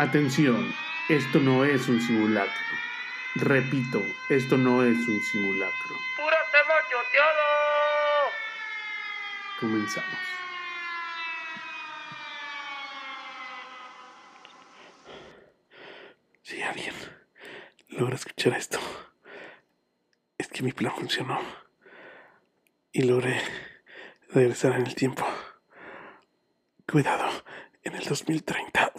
Atención, esto no es un simulacro. Repito, esto no es un simulacro. ¡Pura tema choteado! Comenzamos. Si alguien logra escuchar esto, es que mi plan funcionó y logré regresar en el tiempo. Cuidado, en el 2030.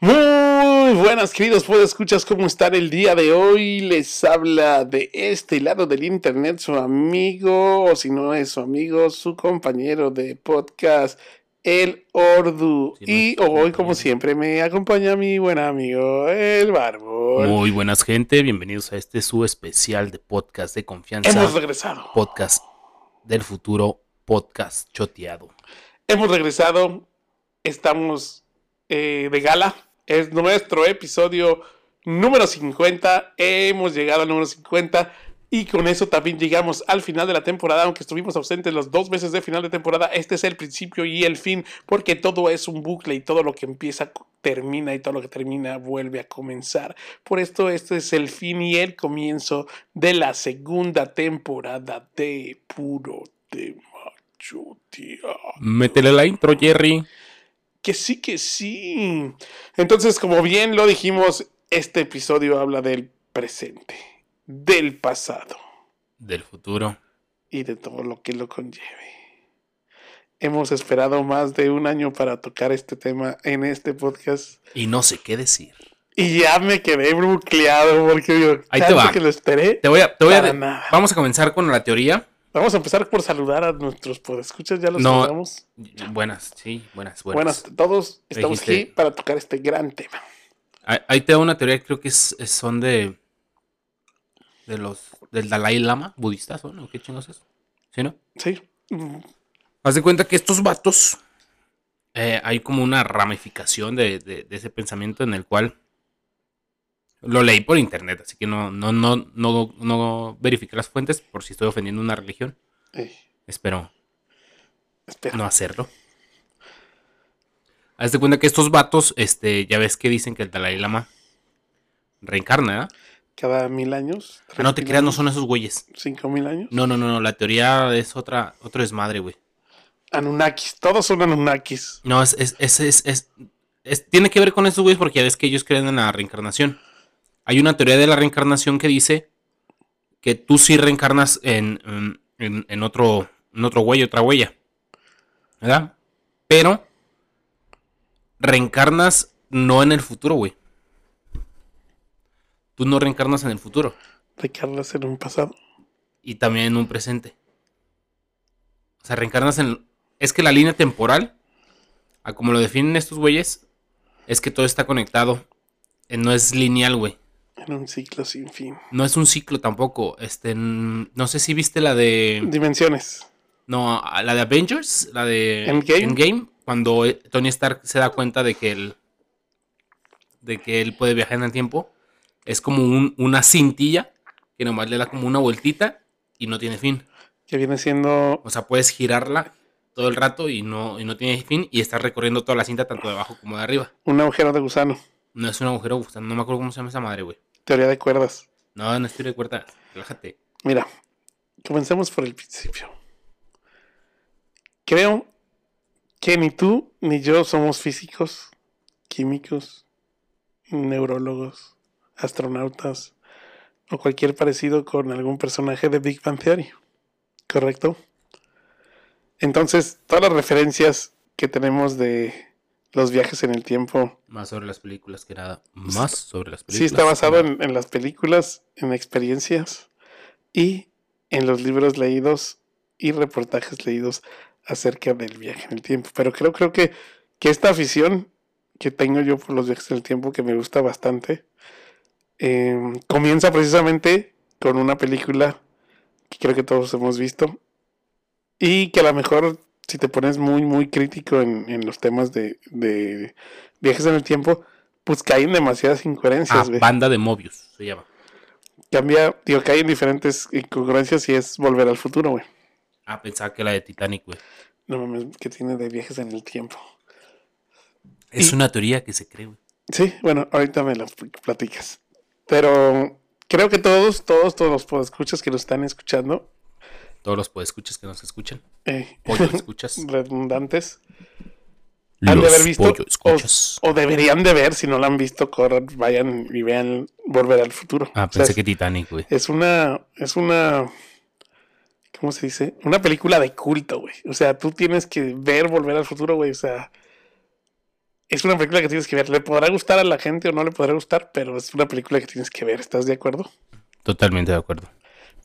Muy buenas, queridos escuchas ¿cómo están el día de hoy? Les habla de este lado del internet su amigo, o si no es su amigo, su compañero de podcast, el Ordu. Sí, y hoy, como siempre, me acompaña mi buen amigo, el Barbón. Muy buenas gente, bienvenidos a este su especial de podcast de confianza, Hemos regresado. podcast del futuro, podcast choteado. Hemos regresado. Estamos eh, de gala. Es nuestro episodio número 50. Hemos llegado al número 50. Y con eso también llegamos al final de la temporada. Aunque estuvimos ausentes los dos meses de final de temporada, este es el principio y el fin. Porque todo es un bucle y todo lo que empieza termina y todo lo que termina vuelve a comenzar. Por esto, este es el fin y el comienzo de la segunda temporada de Puro Tema Choteado. Métele la intro, Jerry. Que sí, que sí. Entonces, como bien lo dijimos, este episodio habla del presente, del pasado Del futuro. y de todo lo que lo conlleve. Hemos esperado más de un año para tocar este tema en este podcast Y no sé qué decir. y ya me quedé bucleado porque digo, Ahí te va. que lo esperé. Te voy a, te voy a. Vamos a comenzar con la teoría. Vamos a empezar por saludar a nuestros podescuchas, ya los No. saludamos. Buenas, sí, buenas, buenas. Buenas todos, estamos Dijiste- aquí para tocar este gran tema. Ahí, ahí te da una teoría, creo que es, es- son de. de los. del Dalai Lama, budistas, ¿o no? ¿Qué chingos es? ¿Sí, no? Sí. Haz de cuenta que estos vatos. eh, hay como una ramificación de, de- de ese pensamiento en el cual. Lo leí por internet, así que no, no, no, no, no verifiqué las fuentes por si estoy ofendiendo una religión. eh, Espero espera. no hacerlo. Haz de cuenta que estos vatos, este, ya ves que dicen que el Dalai Lama reencarna, ¿verdad? Cada mil años. Ah, no te creas, no son esos güeyes. Cinco mil años. No, no, no, no, la teoría es otra, otro desmadre, güey. Anunnakis, todos son Anunnakis. No, es, es, es, es, es- es- tiene que ver con esos güeyes porque ya ves que ellos creen en la reencarnación. Hay una teoría de la reencarnación que dice que tú sí reencarnas en, en, otro, en otro güey, otra huella. ¿Verdad? Pero reencarnas no en el futuro, güey. Tú no reencarnas en el futuro Recargas en un pasado. y también en un presente. O sea, reencarnas en... Es que la línea temporal, a como lo definen estos güeyes, es que todo está conectado. Eh, No es lineal, güey. En un ciclo sin fin. No es un ciclo tampoco. Este, no sé si viste la de... Dimensiones. No, la de Avengers, la de Endgame. cuando eh, Tony Stark se da cuenta de que él... De que él puede viajar en el tiempo. Es como un- una cintilla que nomás le da como una vueltita y no tiene fin. Que viene siendo. O sea, puedes girarla todo el rato y no, y no tiene fin y estás recorriendo toda la cinta tanto de abajo como de arriba. Un agujero de gusano. No es un agujero, o sea, no me acuerdo cómo se llama esa madre, güey. Teoría de cuerdas. No, no estoy de acuerdo. Relájate. Mira, comencemos por el principio. Creo que ni tú ni yo somos físicos, químicos, neurólogos, astronautas o cualquier parecido con algún personaje de Big Bang Theory. ¿Correcto? Entonces, todas las referencias que tenemos de los viajes en el tiempo Más sobre las películas que nada. Más sobre las películas. Sí, está basado en, en las películas, en experiencias y en los libros leídos y reportajes leídos acerca del viaje en el tiempo. Pero creo, creo que, que esta afición que tengo yo por los viajes en el tiempo, que me gusta bastante, eh, comienza precisamente con una película que creo que todos hemos visto y que a lo mejor si te pones muy, muy crítico en, en los temas de, de viajes en el tiempo, pues caen demasiadas Ah, incoherencias, güey. banda de Mobius se llama. Cambia, digo, caen diferentes incongruencias y es volver al futuro, güey. Ah, pensaba que la de Titanic, güey. No mames, que tiene de viajes en el tiempo. Es Y- una teoría que se cree, güey. Sí, bueno, ahorita me pl- platicas. Pero creo que todos, todos, todos los podescuchas que nos están escuchando, Todos los escuchas que nos escuchan. eh, Pollo escuchas. redundantes, han de haber visto pollo o, deberían de ver, si no lo han visto, corran, vayan y vean Volver al Futuro. Ah, O sea, pensé que Titanic, güey. es una, es una, ¿cómo se dice? Una película de culto, güey. O sea, tú tienes que ver Volver al Futuro, güey. O sea, es una película que tienes que ver. Le podrá gustar a la gente o no le podrá gustar, pero es una película que tienes que ver. ¿Estás de acuerdo? Totalmente de acuerdo.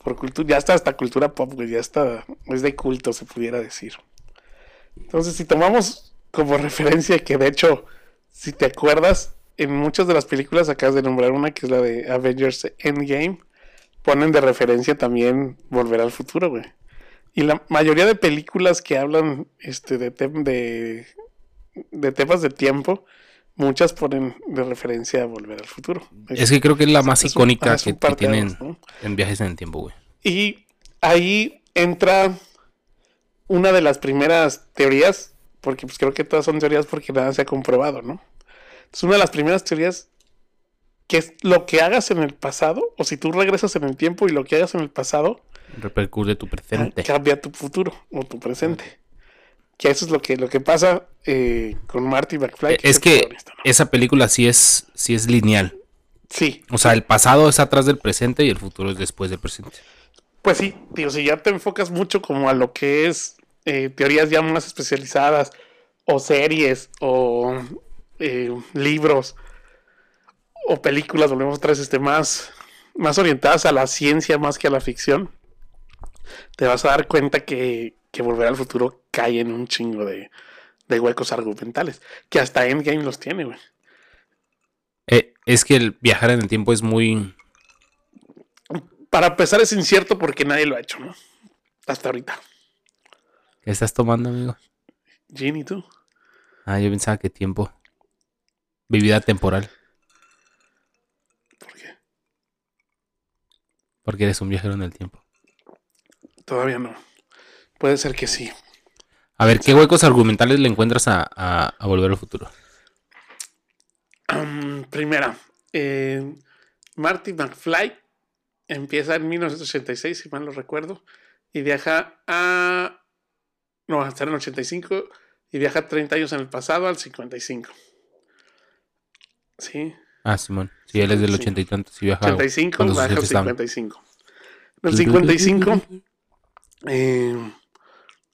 Por cultura, ya está hasta cultura pop, güey, ya está, es de culto, se pudiera decir. Entonces, si tomamos como referencia que de hecho, si te acuerdas, en muchas de las películas acabas de nombrar una que es la de Avengers Endgame, ponen de referencia también Volver al Futuro, güey. Y la mayoría de películas que hablan este, de, de, de temas de tiempo, muchas ponen de referencia a Volver al Futuro. Es que creo que es la más es icónica es un que, tienen ¿no? en viajes en el tiempo, güey. Y ahí entra una de las primeras teorías, porque pues creo que todas son teorías porque nada se ha comprobado, ¿no? Entonces una de las primeras teorías que es lo que hagas en el pasado, o si tú regresas en el tiempo y lo que hagas en el pasado, Repercute tu presente. cambia tu futuro o tu presente. Que eso es lo que, lo que pasa eh, con Marty McFly. Eh, Es que esa película sí es, sí es lineal. Sí, O sea, el pasado es atrás del presente y el futuro es después del presente. Pues sí, digo, si ya te enfocas mucho como a lo que es eh, teorías ya más especializadas, o series, o eh, libros, o películas, volvemos otra vez este, más, más orientadas a la ciencia más que a la ficción, te vas a dar cuenta que, que Volver al Futuro cae en un chingo de, de huecos argumentales, que hasta Endgame los tiene, güey. Eh, es que el viajar en el tiempo es muy... Para empezar es incierto porque nadie lo ha hecho, ¿no? Hasta ahorita. ¿Qué estás tomando, amigo? Ginny, ¿tú? Ah, yo pensaba que tiempo. Vivida temporal. ¿Por qué? Porque eres un viajero en el tiempo. Todavía no. Puede ser que sí. A ver, ¿qué huecos argumentales le encuentras a, a- a Volver al Futuro? Am, primera, eh, Marty McFly empieza en 1986, si mal no recuerdo, y viaja a. No, hasta en el 85 y viaja 30 años en el pasado al 55. Sí, Ah, Simón. Sí, él es del Sí. ochenta y tantos. Sí, viaja 85, cuando sus baja al jefes estaban. 55. En el 55, eh,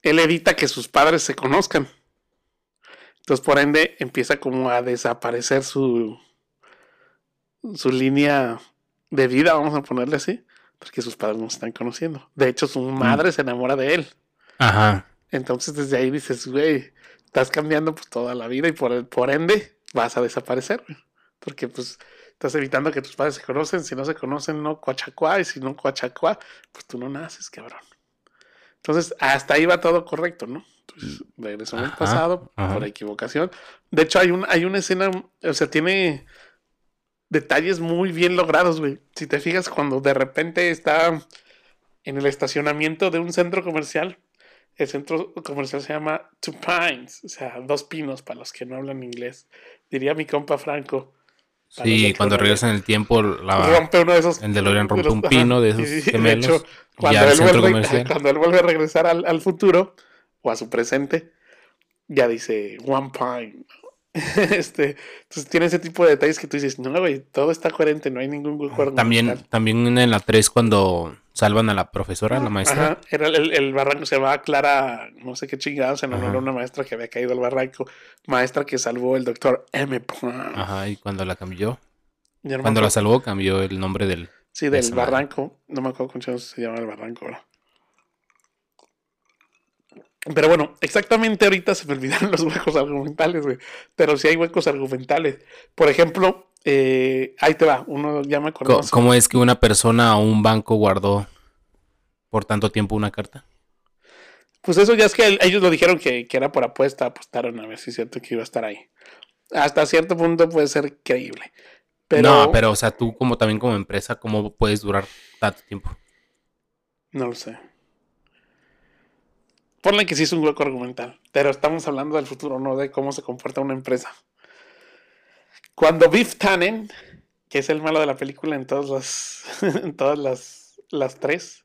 él evita que sus padres se conozcan. Entonces, por ende, empieza como a desaparecer su, su línea de vida, vamos a ponerle así, porque sus padres no se están conociendo. De hecho, su madre se enamora de él. Ajá. Entonces, desde ahí dices, güey, estás cambiando pues toda la vida y por, el- por ende vas a desaparecer, güey. Porque pues estás evitando que tus padres se conocen. Si no se conocen, no cuachacuá. Y si no cuachacuá, pues tú no naces, cabrón. Entonces, hasta ahí va todo correcto, ¿no? Entonces, regresó en el pasado ajá. por equivocación. De hecho, hay, un, hay una escena, o sea, tiene detalles muy bien logrados, güey. Si te fijas, cuando de repente está en el estacionamiento de un centro comercial, el centro comercial se llama Two Pines, o sea, dos pinos para los que no hablan inglés. Diría mi compa Franco. Sí, de cuando regresan en el tiempo, la, rompe uno de esos. el DeLorean rompe un pino de esos y- y gemelos, hecho, y cuando, él vuelve, cuando él vuelve a regresar al, al futuro o a su presente, ya dice One Pine. este, entonces tiene ese tipo de detalles que tú dices, no, güey, todo está coherente, no hay ningún hueco también, argumental". también en la 3 cuando salvan a la profesora, la maestra. Ajá, era el, el- barranco, se va Clara, no sé qué chingados, en honor Ajá. a una maestra que había caído al barranco, maestra que salvó el doctor M. Ajá, y cuando la cambió, cuando la salvó, cambió el nombre del... Sí, del madre. barranco. No me acuerdo cómo se llama el barranco ahora. Pero bueno, exactamente ahorita se me olvidaron los huecos argumentales, güey. Pero sí hay huecos argumentales. Por ejemplo, eh, ahí te va, uno ya me acordé. Co- ¿Cómo es que una persona o un banco guardó por tanto tiempo una carta? Pues eso ya es que el- ellos lo dijeron que, que era por apuesta, apostaron a ver si es cierto que iba a estar ahí. Hasta cierto punto puede ser creíble. Pero No, pero o sea, tú como también como empresa, ¿cómo puedes durar tanto tiempo? no lo sé. Ponle que sí es un hueco argumental, pero estamos hablando del futuro, no de cómo se comporta una empresa. Cuando Biff Tannen, que es el malo de la película en todas las, en todas las, las tres,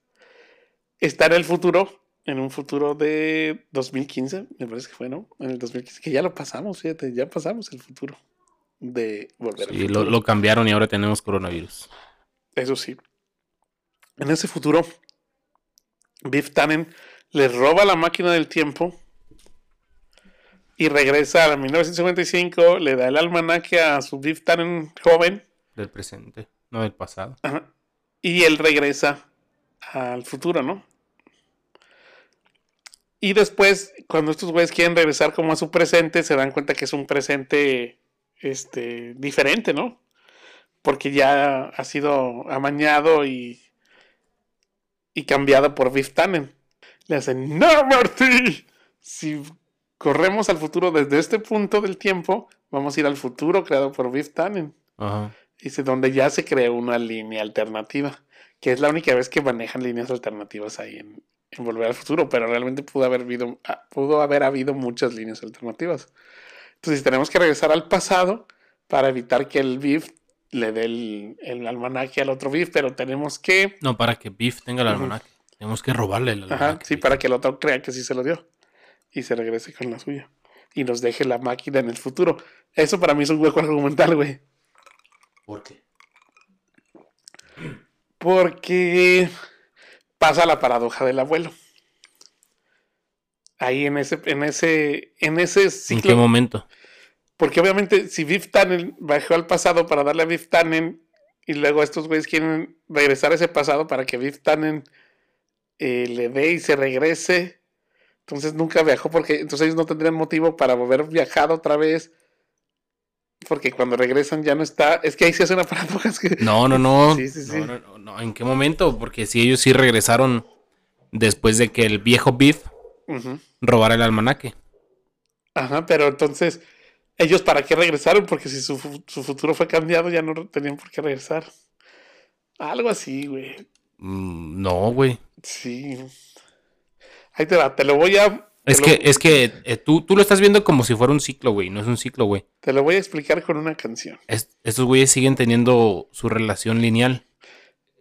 está en el futuro, en un futuro de 2015, me parece que fue, ¿no? En el 2015, que ya lo pasamos, fíjate, ya pasamos el futuro de volver al Sí, futuro. lo, lo cambiaron y ahora tenemos coronavirus. Eso sí. En ese futuro, Biff Tannen le roba la máquina del tiempo y regresa a 1955, le da el almanaque a su Biff Tannen joven Del presente, no del pasado. ajá, y él regresa al futuro, ¿no? Y después, cuando estos güeyes quieren regresar como a su presente, se dan cuenta que es un presente este, diferente, ¿no? Porque ya ha sido amañado y, y cambiado por Biff Tannen. Le hacen, no, Marty, si corremos al futuro desde este punto del tiempo, vamos a ir al futuro creado por Biff Tannen. Ajá. Dice, donde ya se creó una línea alternativa, que es la única vez que manejan líneas alternativas ahí en, en Volver al Futuro, pero realmente pudo haber, habido, ah, pudo haber habido muchas líneas alternativas. Entonces tenemos que regresar al pasado para evitar que el Biff le dé el, el almanaque al otro Biff, pero tenemos que... No, para que Biff tenga el almanaque. Tenemos que robarle el Ajá, sí, para que el otro crea que sí se lo dio y se regrese con la suya y nos deje la máquina en el futuro. Eso para mí es un hueco argumental, güey. ¿Por qué? Porque pasa la paradoja del abuelo. Ahí en ese, en ese, en ese ¿En qué momento? Porque obviamente, si Biff Tannen bajó al pasado para darle a Biff Tannen, y luego estos güeyes quieren regresar a ese pasado para que Biff Tannen eh, le dé y se regrese. Entonces nunca viajó porque entonces ellos no tendrían motivo para volver viajado otra vez. Porque cuando regresan ya no está. Es que ahí se hace una paradoja. es que- No, no, no. Sí, sí, sí. No, no, no, no. ¿En qué momento? Porque si ellos sí regresaron después de que el viejo Biff robara el almanaque. Ajá, pero entonces, ¿ellos para qué regresaron? Porque si su, su futuro fue cambiado, ya no tenían por qué regresar. Algo así, güey. Mm, No, güey. Sí. Ahí te va, te lo voy a. Es que, lo, es que eh, tú, tú lo estás viendo como si fuera un ciclo, güey. No es un ciclo, güey. te lo voy a explicar con una canción. Es- estos güeyes siguen teniendo su relación lineal.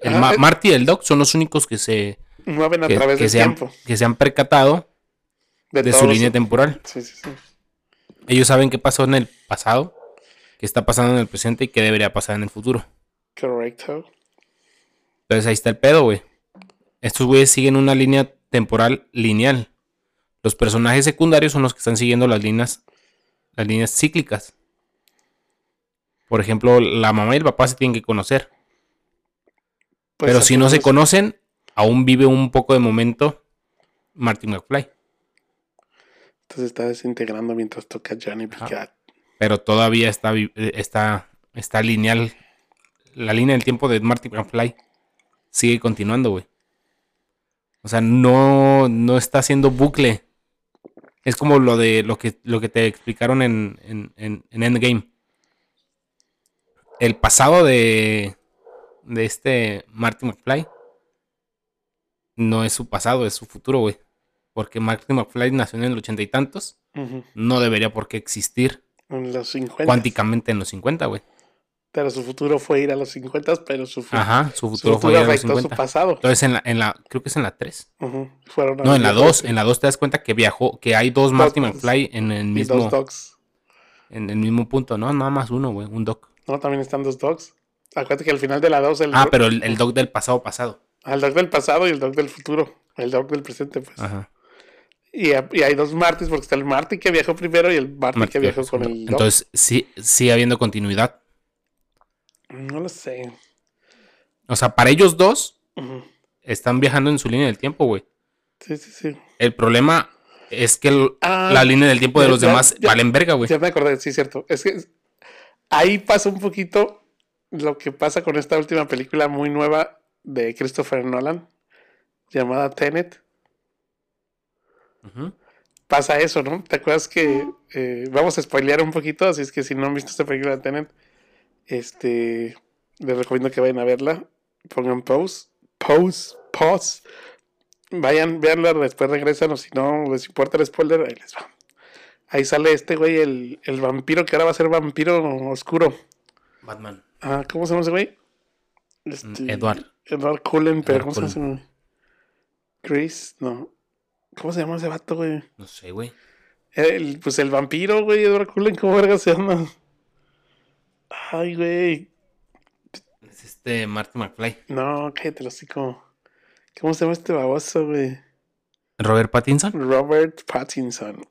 El Ajá, Ma- es- Marty y el Doc son los únicos que se, Mueven a que, través que del se han, tiempo. que se han percatado de, su línea temporal. Sí, sí, sí. Ellos saben qué pasó en el pasado, qué está pasando en el presente y qué debería pasar en el futuro. Correcto. Entonces ahí está el pedo, güey. Estos güeyes siguen una línea temporal lineal. Los personajes secundarios son los que están siguiendo las líneas, las líneas cíclicas. Por ejemplo, la mamá y el papá se tienen que conocer. Pues pero si no se conocen, aún vive un poco de momento Martin McFly. Entonces está desintegrando mientras toca Johnny B. Ajá. Cat. Pero todavía está, está lineal. La línea del tiempo de Martin McFly sigue continuando, güey. O sea, no, no está haciendo bucle. Es como lo de lo que, lo que te explicaron en, en, en- en Endgame. El pasado de, de este Martin McFly no es su pasado, es su futuro, güey. Porque Martin McFly nació en el ochenta y tantos. No debería por qué existir En los 50. cuánticamente en los 50, güey. Pero su futuro fue ir a los 50, pero su, Ajá, su su futuro futuro, fue ir a los afectó su 50. pasado. Entonces en la, en la, creo que es en la 3. Ujú. Fueron a No, en la viajar 2, en la 2 te das cuenta que viajó, que hay dos Marty Dos. McFly en el Y mismo, dos dogs. en el mismo punto, ¿no? Nada más uno, güey, un doc. No, también están dos dogs. Acuérdate que al final de la 2 el, Ah, pero el, el doc del pasado pasado. el dog del pasado y el dog del futuro. El dog del presente, pues. Ajá. Y, y hay dos Martys, porque está el Marty que viajó primero y el Marty, que viajó con el. Entonces sí, sigue habiendo continuidad. No lo sé. O sea, para ellos dos están viajando en su línea del tiempo, güey. Sí, sí, sí. El problema es que el- Ah, la línea del tiempo de los ya- demás ya- valen verga, güey. Ya me acordé, sí, cierto. Es que ahí pasa un poquito lo que pasa con esta última película muy nueva de Christopher Nolan, llamada Tenet. Pasa eso, ¿no? ¿Te acuerdas que eh, vamos a spoilear un poquito? Así es que si no han visto esta película de Tenet, este, les recomiendo que vayan a verla. Pongan pause, pause, pause Vayan, veanla, después regresan, o si no les importa el spoiler, ahí les va. Ahí sale este güey, el, el vampiro que ahora va a ser vampiro oscuro. Batman. Ah, ¿cómo se llama ese güey? Este, Mm, Edward. Edward Cullen, pero Edward ¿cómo se llama? Chris, no. ¿Cómo se llama ese vato, güey? No sé, güey. El, pues el vampiro, güey, Edward Cullen, ¿cómo verga se llama? Ay, güey. Es este Marty McFly. No, cállate, lo hocico. ¿Cómo se llama este baboso, güey? Robert Pattinson. Robert Pattinson.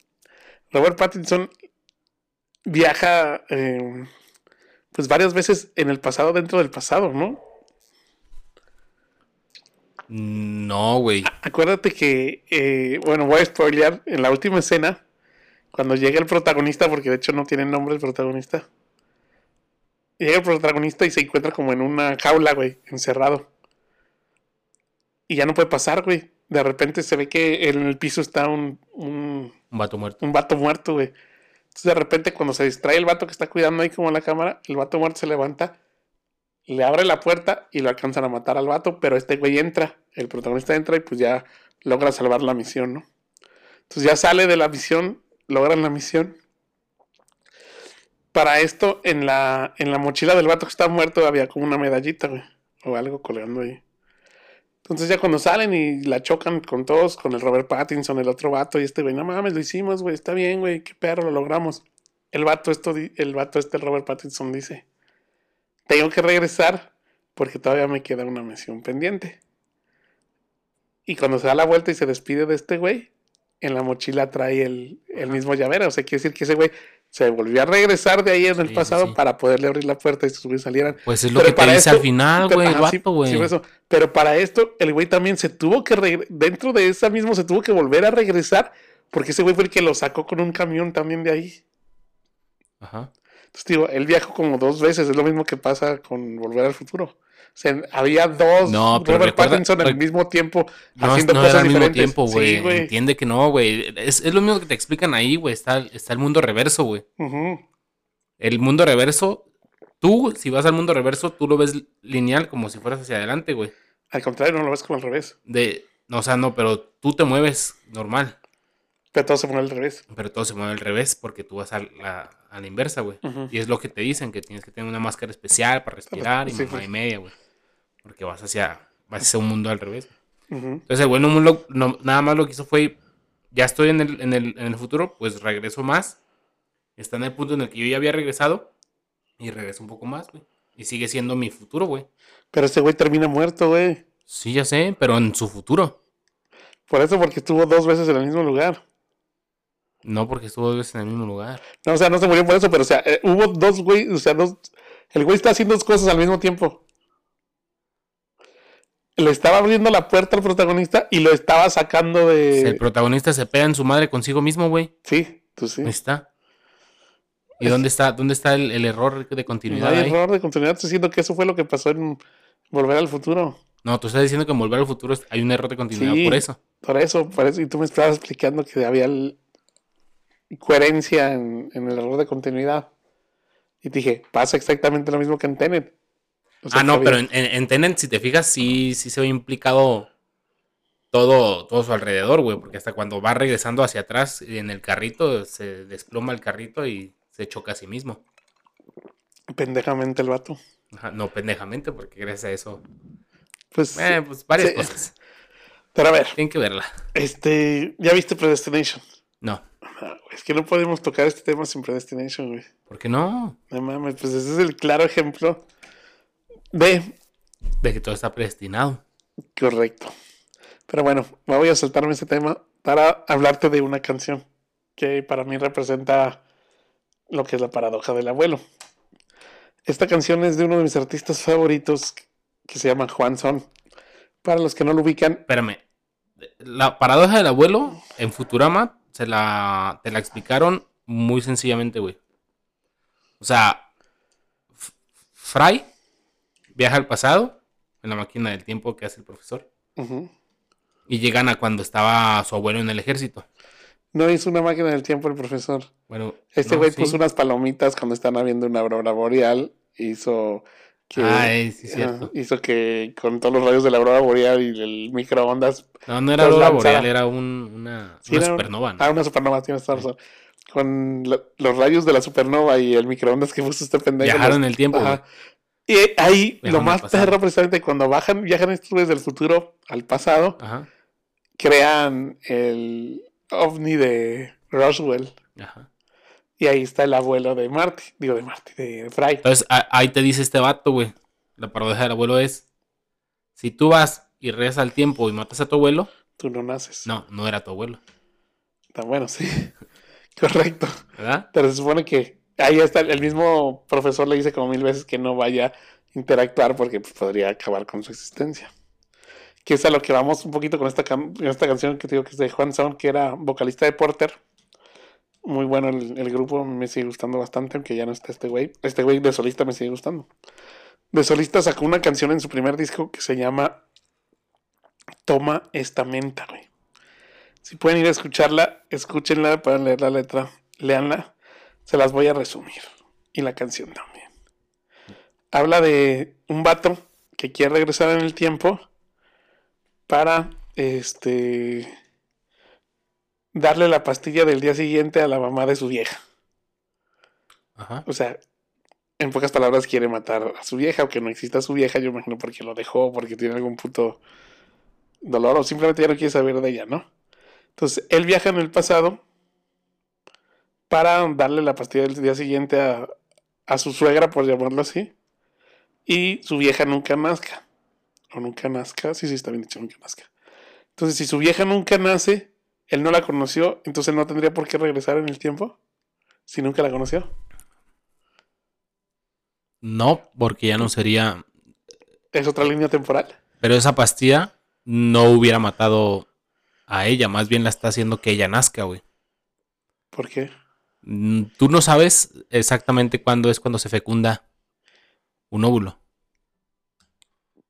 Robert Pattinson viaja eh, pues varias veces en el pasado dentro del pasado, ¿no? No, güey. Acuérdate que, eh, bueno, voy a spoilear en la última escena, cuando llega el protagonista, porque de hecho no tiene nombre el protagonista. Llega el protagonista y se encuentra como en una jaula, güey, encerrado. Y ya no puede pasar, güey. De repente se ve que en el piso está un, un, Un vato muerto. un vato muerto, güey. Entonces de repente cuando se distrae el vato que está cuidando ahí como la cámara, el vato muerto se levanta, le abre la puerta y lo alcanzan a matar al vato, pero este güey entra, el protagonista entra y pues ya logra salvar la misión, ¿no? Entonces ya sale de la misión, logran la misión. Para esto, en la, en la mochila del vato que está muerto había como una medallita, güey, o algo colgando ahí. Entonces ya cuando salen y la chocan con todos, con el Robert Pattinson, el otro vato y este güey, no mames, lo hicimos, güey, está bien, güey, qué perro, lo logramos. El vato, esto, el vato este, el Robert Pattinson, dice, tengo que regresar porque todavía me queda una misión pendiente. Y cuando se da la vuelta y se despide de este güey, en la mochila trae el, el mismo llavero. O sea, quiere decir que ese güey se volvió a regresar de ahí en el Sí, pasado sí. para poderle abrir la puerta y estos güeyes salieran. Pues es lo Pero que te para dice esto- al final, güey, el vato, güey. sí. Pero para esto, el güey también se tuvo que dentro de esa mismo se tuvo que volver a regresar porque ese güey fue el que lo sacó con un camión también de ahí. Ajá. Entonces digo, él viajó como dos veces, es lo mismo que pasa con Volver al Futuro. Había dos No, pero Robert recuerda- Pattinson al mismo tiempo No, haciendo no cosas era al mismo diferentes. tiempo, güey. Sí, güey. Entiende que no, güey. Es, es lo mismo que te explican ahí, güey. Está, está el mundo reverso, güey. El mundo reverso, tú, si vas al mundo reverso, tú lo ves lineal como si fueras hacia adelante, güey. Al contrario, no lo ves como al revés. De, no, o sea, no, pero tú te mueves normal. Pero todo se pone al revés. Pero todo se mueve al revés porque tú vas a la, a la inversa, güey. Y es lo que te dicen, que tienes que tener una máscara especial para respirar y mamá sí. y media, güey. Porque vas hacia, vas hacia un mundo al revés. Entonces el güey no, no- nada más lo que hizo fue, ya estoy en el, en, el, en el futuro, pues regreso más. Está en el punto en el que yo ya había regresado y regreso un poco más, güey. Y sigue siendo mi futuro, güey. Pero ese güey termina muerto, güey. Sí, ya sé, pero en su futuro. Por eso, porque estuvo dos veces en el mismo lugar. No porque estuvo dos veces en el mismo lugar. No, o sea, no se murió por eso, pero o sea, eh, hubo dos güey, o sea, dos. El güey está haciendo dos cosas al mismo tiempo. Le estaba abriendo la puerta al protagonista y lo estaba sacando de. El protagonista se pega en su madre consigo mismo, güey. Sí, tú sí. Ahí está. ¿Y dónde está, dónde está el, el error de No continuidad hay ahí? error de continuidad. Estoy diciendo que eso fue lo que pasó en Volver al Futuro. No, tú estás diciendo que en Volver al Futuro hay un error de continuidad Sí. por eso. Por eso, por eso. Y tú me estabas explicando que había el- coherencia en, en el error de continuidad. Y te dije, pasa exactamente lo mismo que en Tenet. O sea, ah, no, pero en, en, en Tenet, si te fijas, sí, sí se ve implicado todo, todo su alrededor, güey. Porque hasta cuando va regresando hacia atrás en el carrito, se desploma el carrito y se choca a sí mismo. Pendejamente el vato. Ajá, no pendejamente, porque gracias a eso. Pues, Eh, pues varias Sí. cosas. pero a ver, Tienen que verla. este, ¿ya viste Predestination? No. Es que no podemos tocar este tema sin Predestination, güey. ¿Por qué no? No mames, pues ese es el claro ejemplo de De que todo está predestinado. correcto. Pero bueno, me voy a saltarme ese tema para hablarte de una canción que para mí representa lo que es la paradoja del abuelo. Esta canción es de uno de mis artistas favoritos que se llama Juan Son. Para los que no lo ubican, Espérame. La paradoja del abuelo en Futurama se la, te la explicaron muy sencillamente, güey. O sea, F- Fry viaja al pasado en la máquina del tiempo que hace el profesor y llegan a cuando estaba su abuelo en el ejército. no hizo una máquina del tiempo el profesor. Bueno, Este no, güey sí. puso unas palomitas cuando están habiendo una aurora boreal. Hizo que Ay, sí, ajá, cierto. hizo que con todos los rayos de la aurora boreal y el microondas No, no era aurora boreal, era un, una, Sí, una era un- supernova. ¿no? Ah, una supernova, tienes toda razón. Con lo- los rayos de la supernova y el microondas que puso este pendejo. Viajaron los- el tiempo. Ajá. Y ahí Viajaron lo más perro precisamente cuando bajan, viajan estos güeyes del futuro al pasado, Ajá, crean el ovni de Roswell. ajá. Y ahí está el abuelo de Marty, digo de Marty, de Fry. Entonces, ahí te dice este vato, güey. La parodia del abuelo es: si tú vas y regresas al tiempo y matas a tu abuelo, Tú no naces. no, no era tu abuelo, Está bueno, sí. Correcto. ¿verdad? Pero se supone que ahí está, el mismo profesor le dice como mil veces que no vaya a interactuar porque pues, podría acabar con su existencia. Que es a lo que vamos un poquito con esta, can- esta canción que te digo que es de Juan Son, que era vocalista de Porter. Muy bueno el, el grupo, me sigue gustando bastante, aunque ya no está este güey. Este güey de solista me sigue gustando. De solista sacó una canción en su primer disco que se llama Toma esta menta, güey. Si pueden ir a escucharla, escúchenla, pueden leer la letra, leanla. Se las voy a resumir. Y la canción también. Habla de un vato que quiere regresar en el tiempo para este darle la pastilla del día siguiente a la mamá de su vieja. Ajá. O sea, en pocas palabras quiere matar a su vieja, aunque no exista su vieja, yo imagino porque lo dejó, porque tiene algún puto dolor o simplemente ya no quiere saber de ella, ¿no? Entonces, él viaja en el pasado para darle la pastilla del día siguiente a, a su suegra, por llamarlo así, y su vieja nunca nazca. O nunca nazca, sí, sí, está bien dicho, nunca nazca. Entonces, si su vieja nunca nace, él no la conoció, entonces no tendría por qué regresar en el tiempo, si nunca la conoció. No, porque ya no sería. Es otra línea temporal. Pero esa pastilla no hubiera matado a ella, más bien la está haciendo que ella nazca, güey. ¿Por qué? Mm, Tú no sabes exactamente cuándo es cuando se fecunda un óvulo.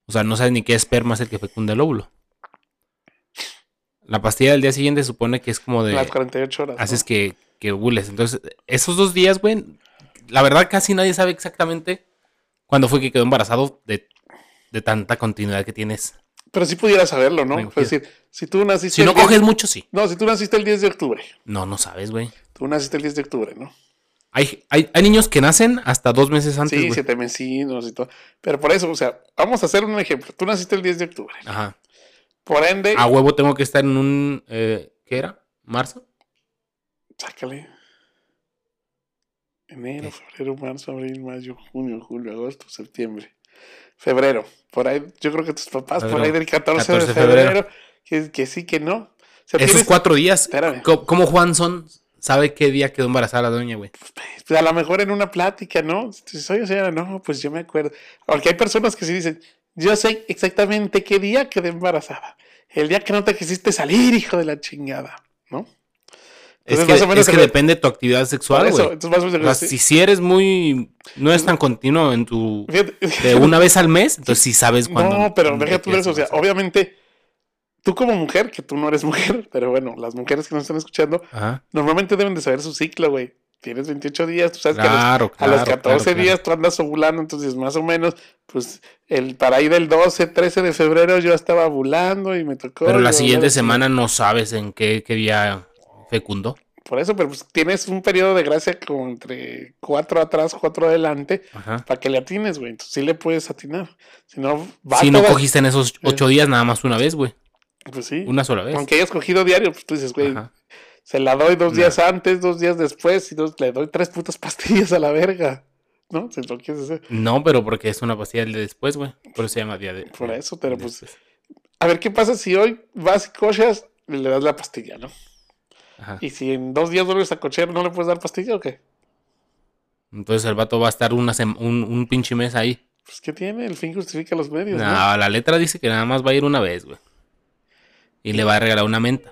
O sea, no sabes ni qué esperma es el que fecunda el óvulo. La pastilla del día siguiente supone que es como de... Las 48 horas. ¿no? haces que, que ovules. Entonces, esos dos días, güey, la verdad casi nadie sabe exactamente cuándo fue que quedó embarazado de, de tanta continuidad que tienes. Pero sí pudieras saberlo, ¿no? Es decir, si tú naciste. Si no el 10 coges mucho, sí. No, si tú naciste el 10 de octubre. No, no sabes, güey. Tú naciste el 10 de octubre, ¿no? Hay, hay, hay niños que nacen hasta dos meses antes, sí, siete mesinos y todo. Pero por eso, o sea, vamos a hacer un ejemplo. Tú naciste el 10 de octubre. Ajá. Por ende, A huevo tengo que estar en un... eh, ¿Qué era? ¿Marzo? sácale. Enero, ¿Qué? febrero, marzo, abril, mayo, junio, julio, agosto, septiembre. Febrero. Por ahí, yo creo que tus papás, por ahí del 14, 14 de febrero. febrero, que, que sí, que no. O sea, Esos tienes- cuatro días. Espérame. ¿Cómo, Juan Son sabe qué día quedó embarazada la doña, güey? Pues a lo mejor en una plática, ¿no? Dices, Oye, señora, no, pues yo me acuerdo. Porque hay personas que sí dicen, yo sé exactamente qué día quedé embarazada. El día que no te quisiste salir, hijo de la chingada, ¿no? Es Entonces, que, más o menos es que se ve- depende de tu actividad sexual, eso, menos O sea, sí. si, eres muy... No es tan continuo en tu... De una vez al mes, entonces sí sabes cuándo... No, pero eso. O sea, obviamente, tú como mujer, que tú no eres mujer, pero bueno, las mujeres que nos están escuchando, Ajá. normalmente deben de saber su ciclo, güey. Tienes 28 días, tú sabes que a los- Claro, A los claro, 14 claro, días tú andas ovulando, entonces más o menos, pues el para ahí del 12, 13 de febrero yo estaba ovulando y me tocó. Pero la siguiente semana no sabes en qué, qué día fecundó. Por eso, pero pues tienes un periodo de gracia como entre 4 atrás, 4 adelante, Ajá. para que le atines, güey. Entonces sí le puedes atinar. Si no, va Si no cogiste en esos ocho días nada más una vez, güey. Pues sí. Una sola vez. Aunque hayas cogido diario, pues tú dices, güey, Ajá. Se la doy dos No. días antes, dos días después, y dos, le doy tres putas pastillas a la verga. ¿No? Si lo quieres hacer. No, pero porque es una pastilla de después, güey. Por eso se llama día de. Por eso, pero pues después. A ver qué pasa si hoy vas y cochas y le das la pastilla, ¿no? Ajá. Y si en dos días vuelves a cochear, ¿no le puedes dar pastilla o qué? Entonces el vato va a estar una un, un pinche mes ahí. Pues ¿qué tiene? El fin justifica los medios, No, ¿no? la letra dice que nada más va a ir una vez, güey. Y le va a regalar una menta.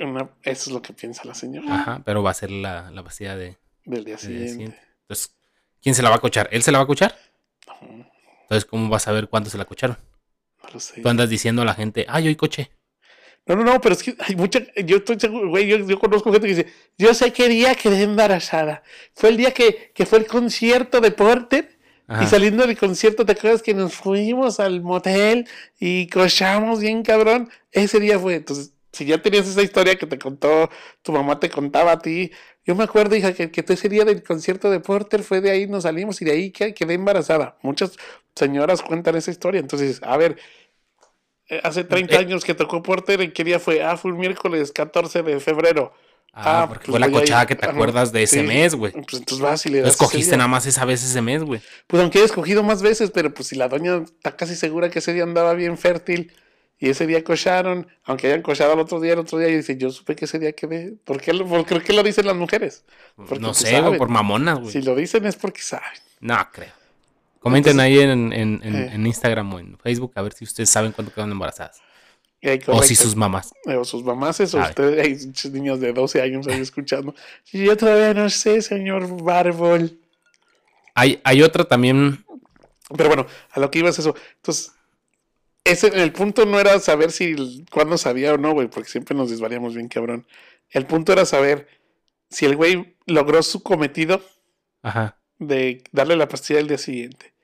Una- eso es lo que piensa la señora Ajá, pero va a ser la, la pastilla de, del día del día siguiente. Entonces, ¿quién se la va a cochar? ¿Él se la va a cochar? No, Entonces, ¿cómo vas a ver cuándo se la cocharon? no lo sé. Tú andas diciendo a la gente, ay, hoy coche. No, no, no, pero es que hay mucha. Yo estoy seguro, güey. Yo, yo conozco gente que dice: Yo sé qué día quedé embarazada. Fue el día que, que fue el concierto de Porter Ajá. Y saliendo del concierto, ¿te acuerdas que nos fuimos al motel y cochamos bien cabrón? Ese día fue. Entonces, si ya tenías esa historia que te contó, tu mamá te contaba a ti. Yo me acuerdo, hija, que, que ese día del concierto de Porter fue de ahí, nos salimos y de ahí que- quedé embarazada. Muchas señoras cuentan esa historia. Entonces, a ver, eh, hace 30 Eh. años que tocó Porter, ¿en qué día fue? Ah, fue un miércoles 14 de febrero. Ah, Ah, porque pues fue la cochada que te acuerdas de ese sí. mes, güey. Pues entonces vas y le das. escogiste nada más esa vez ese mes, güey. Pues aunque haya escogido más veces, pero pues si la doña está casi segura que ese día andaba bien fértil y ese día cocharon, aunque hayan cochado el otro día, el otro día, y dice, yo supe que ese día quedé. ¿Por qué lo, por qué- qué lo dicen las mujeres? Porque no sé, güey, por mamonas, güey. Si lo dicen es porque saben. No, creo. Comenten Entonces- ahí en, en- en- Eh. en Instagram o en Facebook a ver si ustedes saben cuándo quedan embarazadas. O si sus mamás. Eh, o sus mamás, eso, ustedes, hay niños de 12 años ahí escuchando. Yo todavía no sé, señor Barbol. Hay, hay otra también. Pero bueno, a lo que iba es eso. Entonces, ese, el punto no era saber si cuándo sabía o no, güey, porque siempre nos desvariamos bien, cabrón. El punto era saber si el güey logró su cometido Ajá. de darle la pastilla el día siguiente.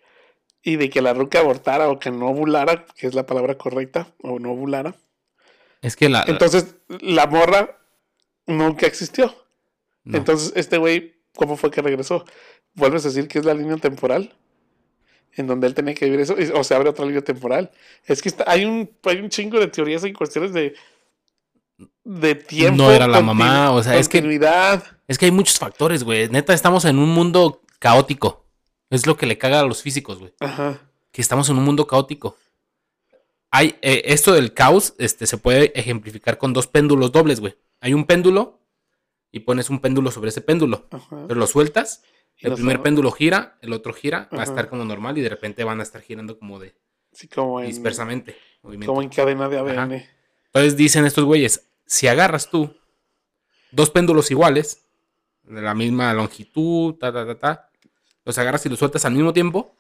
Y de que la ruca abortara o que no ovulara, que es la palabra correcta, o no ovulara. Es que la. Entonces, la morra nunca existió. no. Entonces, este güey, ¿cómo fue que regresó? ¿Vuelves a decir que es la línea temporal? En donde él tenía que vivir eso, o se abre otra línea temporal. Es que está- hay, un, hay un chingo de teorías y cuestiones de, de tiempo. No era la mamá, o sea, es que-. Es que hay muchos factores, güey. Neta, estamos en un mundo caótico. Es lo que le caga a los físicos, güey. Ajá. Que estamos en un mundo caótico. Hay, eh, esto del caos este, se puede ejemplificar con dos péndulos dobles, güey. Hay un péndulo y pones un péndulo sobre ese péndulo. Ajá. Pero lo sueltas, el primer péndulo gira, el otro gira, va a estar como normal y de repente van a estar girando como de Sí, como en, dispersamente. movimiento. como en cadena de ADN. Entonces dicen estos güeyes, si agarras tú dos péndulos iguales, de la misma longitud, ta, ta, ta, ta, los agarras y los sueltas al mismo tiempo,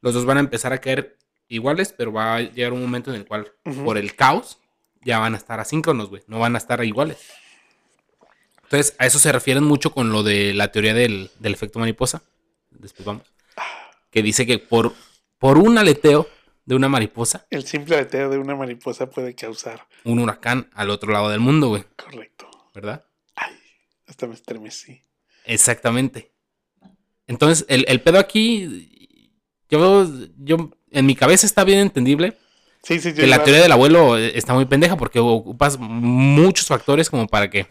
los dos van a empezar a caer iguales, pero va a llegar un momento en el cual, por el caos, ya van a estar asíncronos, güey, no van a estar iguales. Entonces, a eso se refieren mucho con lo de la teoría del, del efecto mariposa. Después vamos. Que dice que por, por un aleteo de una mariposa, El simple aleteo de una mariposa puede causar. un huracán al otro lado del mundo, güey, Correcto. ¿verdad? Ay, hasta me estremecí. Exactamente. Entonces, el, el pedo aquí, yo, yo, en mi cabeza está bien entendible Sí, sí, yo que la teoría del abuelo eh, está muy pendeja porque ocupas muchos factores como para que,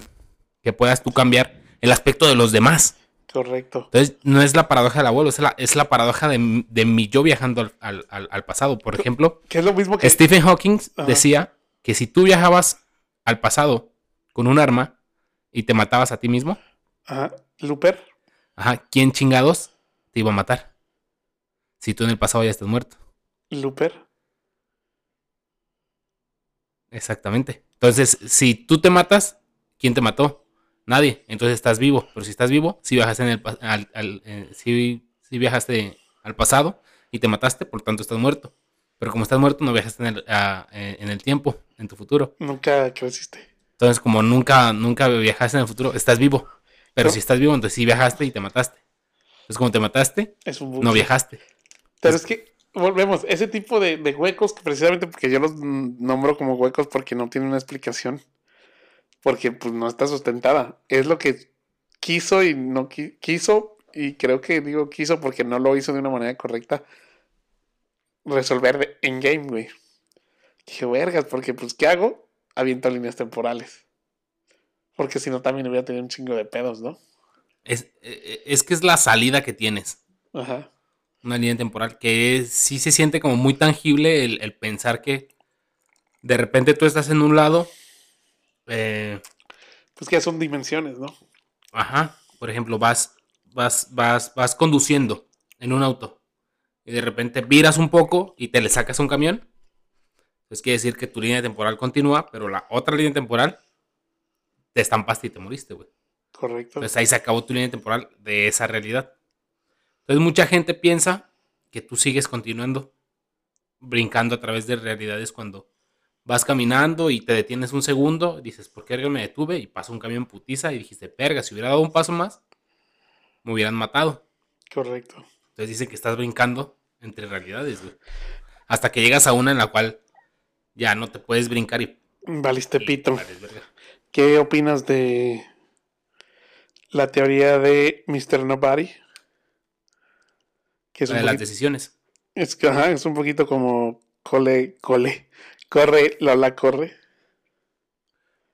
que puedas tú cambiar el aspecto de los demás. Correcto. Entonces, no es la paradoja del abuelo, es la, es la paradoja de, de mi yo viajando al, al- pasado. Por ejemplo, es lo mismo que. Stephen Hawking Ajá. decía que si tú viajabas al pasado con un arma y te matabas a ti mismo, Ajá. Looper. Ajá, ¿quién chingados te iba a matar? Si tú en el pasado ya estás muerto. Looper. Exactamente. Entonces, si tú te matas, ¿quién te mató? Nadie. Entonces estás vivo. Pero si estás vivo, si viajaste en el al, al- eh, si, si viajaste al pasado y te mataste, por tanto estás muerto. Pero como estás muerto, no viajaste en el, a- eh, en el tiempo, en tu futuro. Nunca creciste. Entonces, como nunca, nunca viajaste en el futuro, estás vivo. Pero No. si estás vivo, entonces sí viajaste y te mataste. Entonces, como te mataste, Es un no viajaste. Pero es que, volvemos, ese tipo de, de huecos, que precisamente porque yo los nombro como huecos porque no tienen una explicación, porque pues no está sustentada. Es lo que quiso y no qui- quiso, y creo que digo quiso porque no lo hizo de una manera correcta, resolver en game, güey. Dije, vergas, porque pues, ¿qué hago? Aviento líneas temporales. Porque si no, también hubiera tenido un chingo de pedos, ¿no? Es, eh, es que es la salida que tienes. Ajá. Una línea temporal que es- sí se siente como muy tangible el, el pensar que de repente tú estás en un lado. Eh, Pues que ya son dimensiones, ¿no? ajá. Por ejemplo, vas, vas, vas, vas conduciendo en un auto. Y de repente viras un poco y te le sacas a un camión. Entonces quiere decir que tu línea temporal continúa, pero la otra línea temporal te estampaste y te moriste, güey. Correcto. Entonces ahí se acabó tu línea temporal de esa realidad. Entonces mucha gente piensa que tú sigues continuando brincando a través de realidades cuando vas caminando y te detienes un segundo, dices, ¿por qué me detuve? Y pasa un camión putiza y dijiste, perga, si hubiera dado un paso más, me hubieran matado. Correcto. Entonces dicen que estás brincando entre realidades, güey. Hasta que llegas a una en la cual ya no te puedes brincar y... Valiste y pito. vales. ¿Qué opinas de la teoría de Mr. Nobody? Que es La de las decisiones. es, que, ajá, es un poquito como cole, cole, corre, Lola, corre.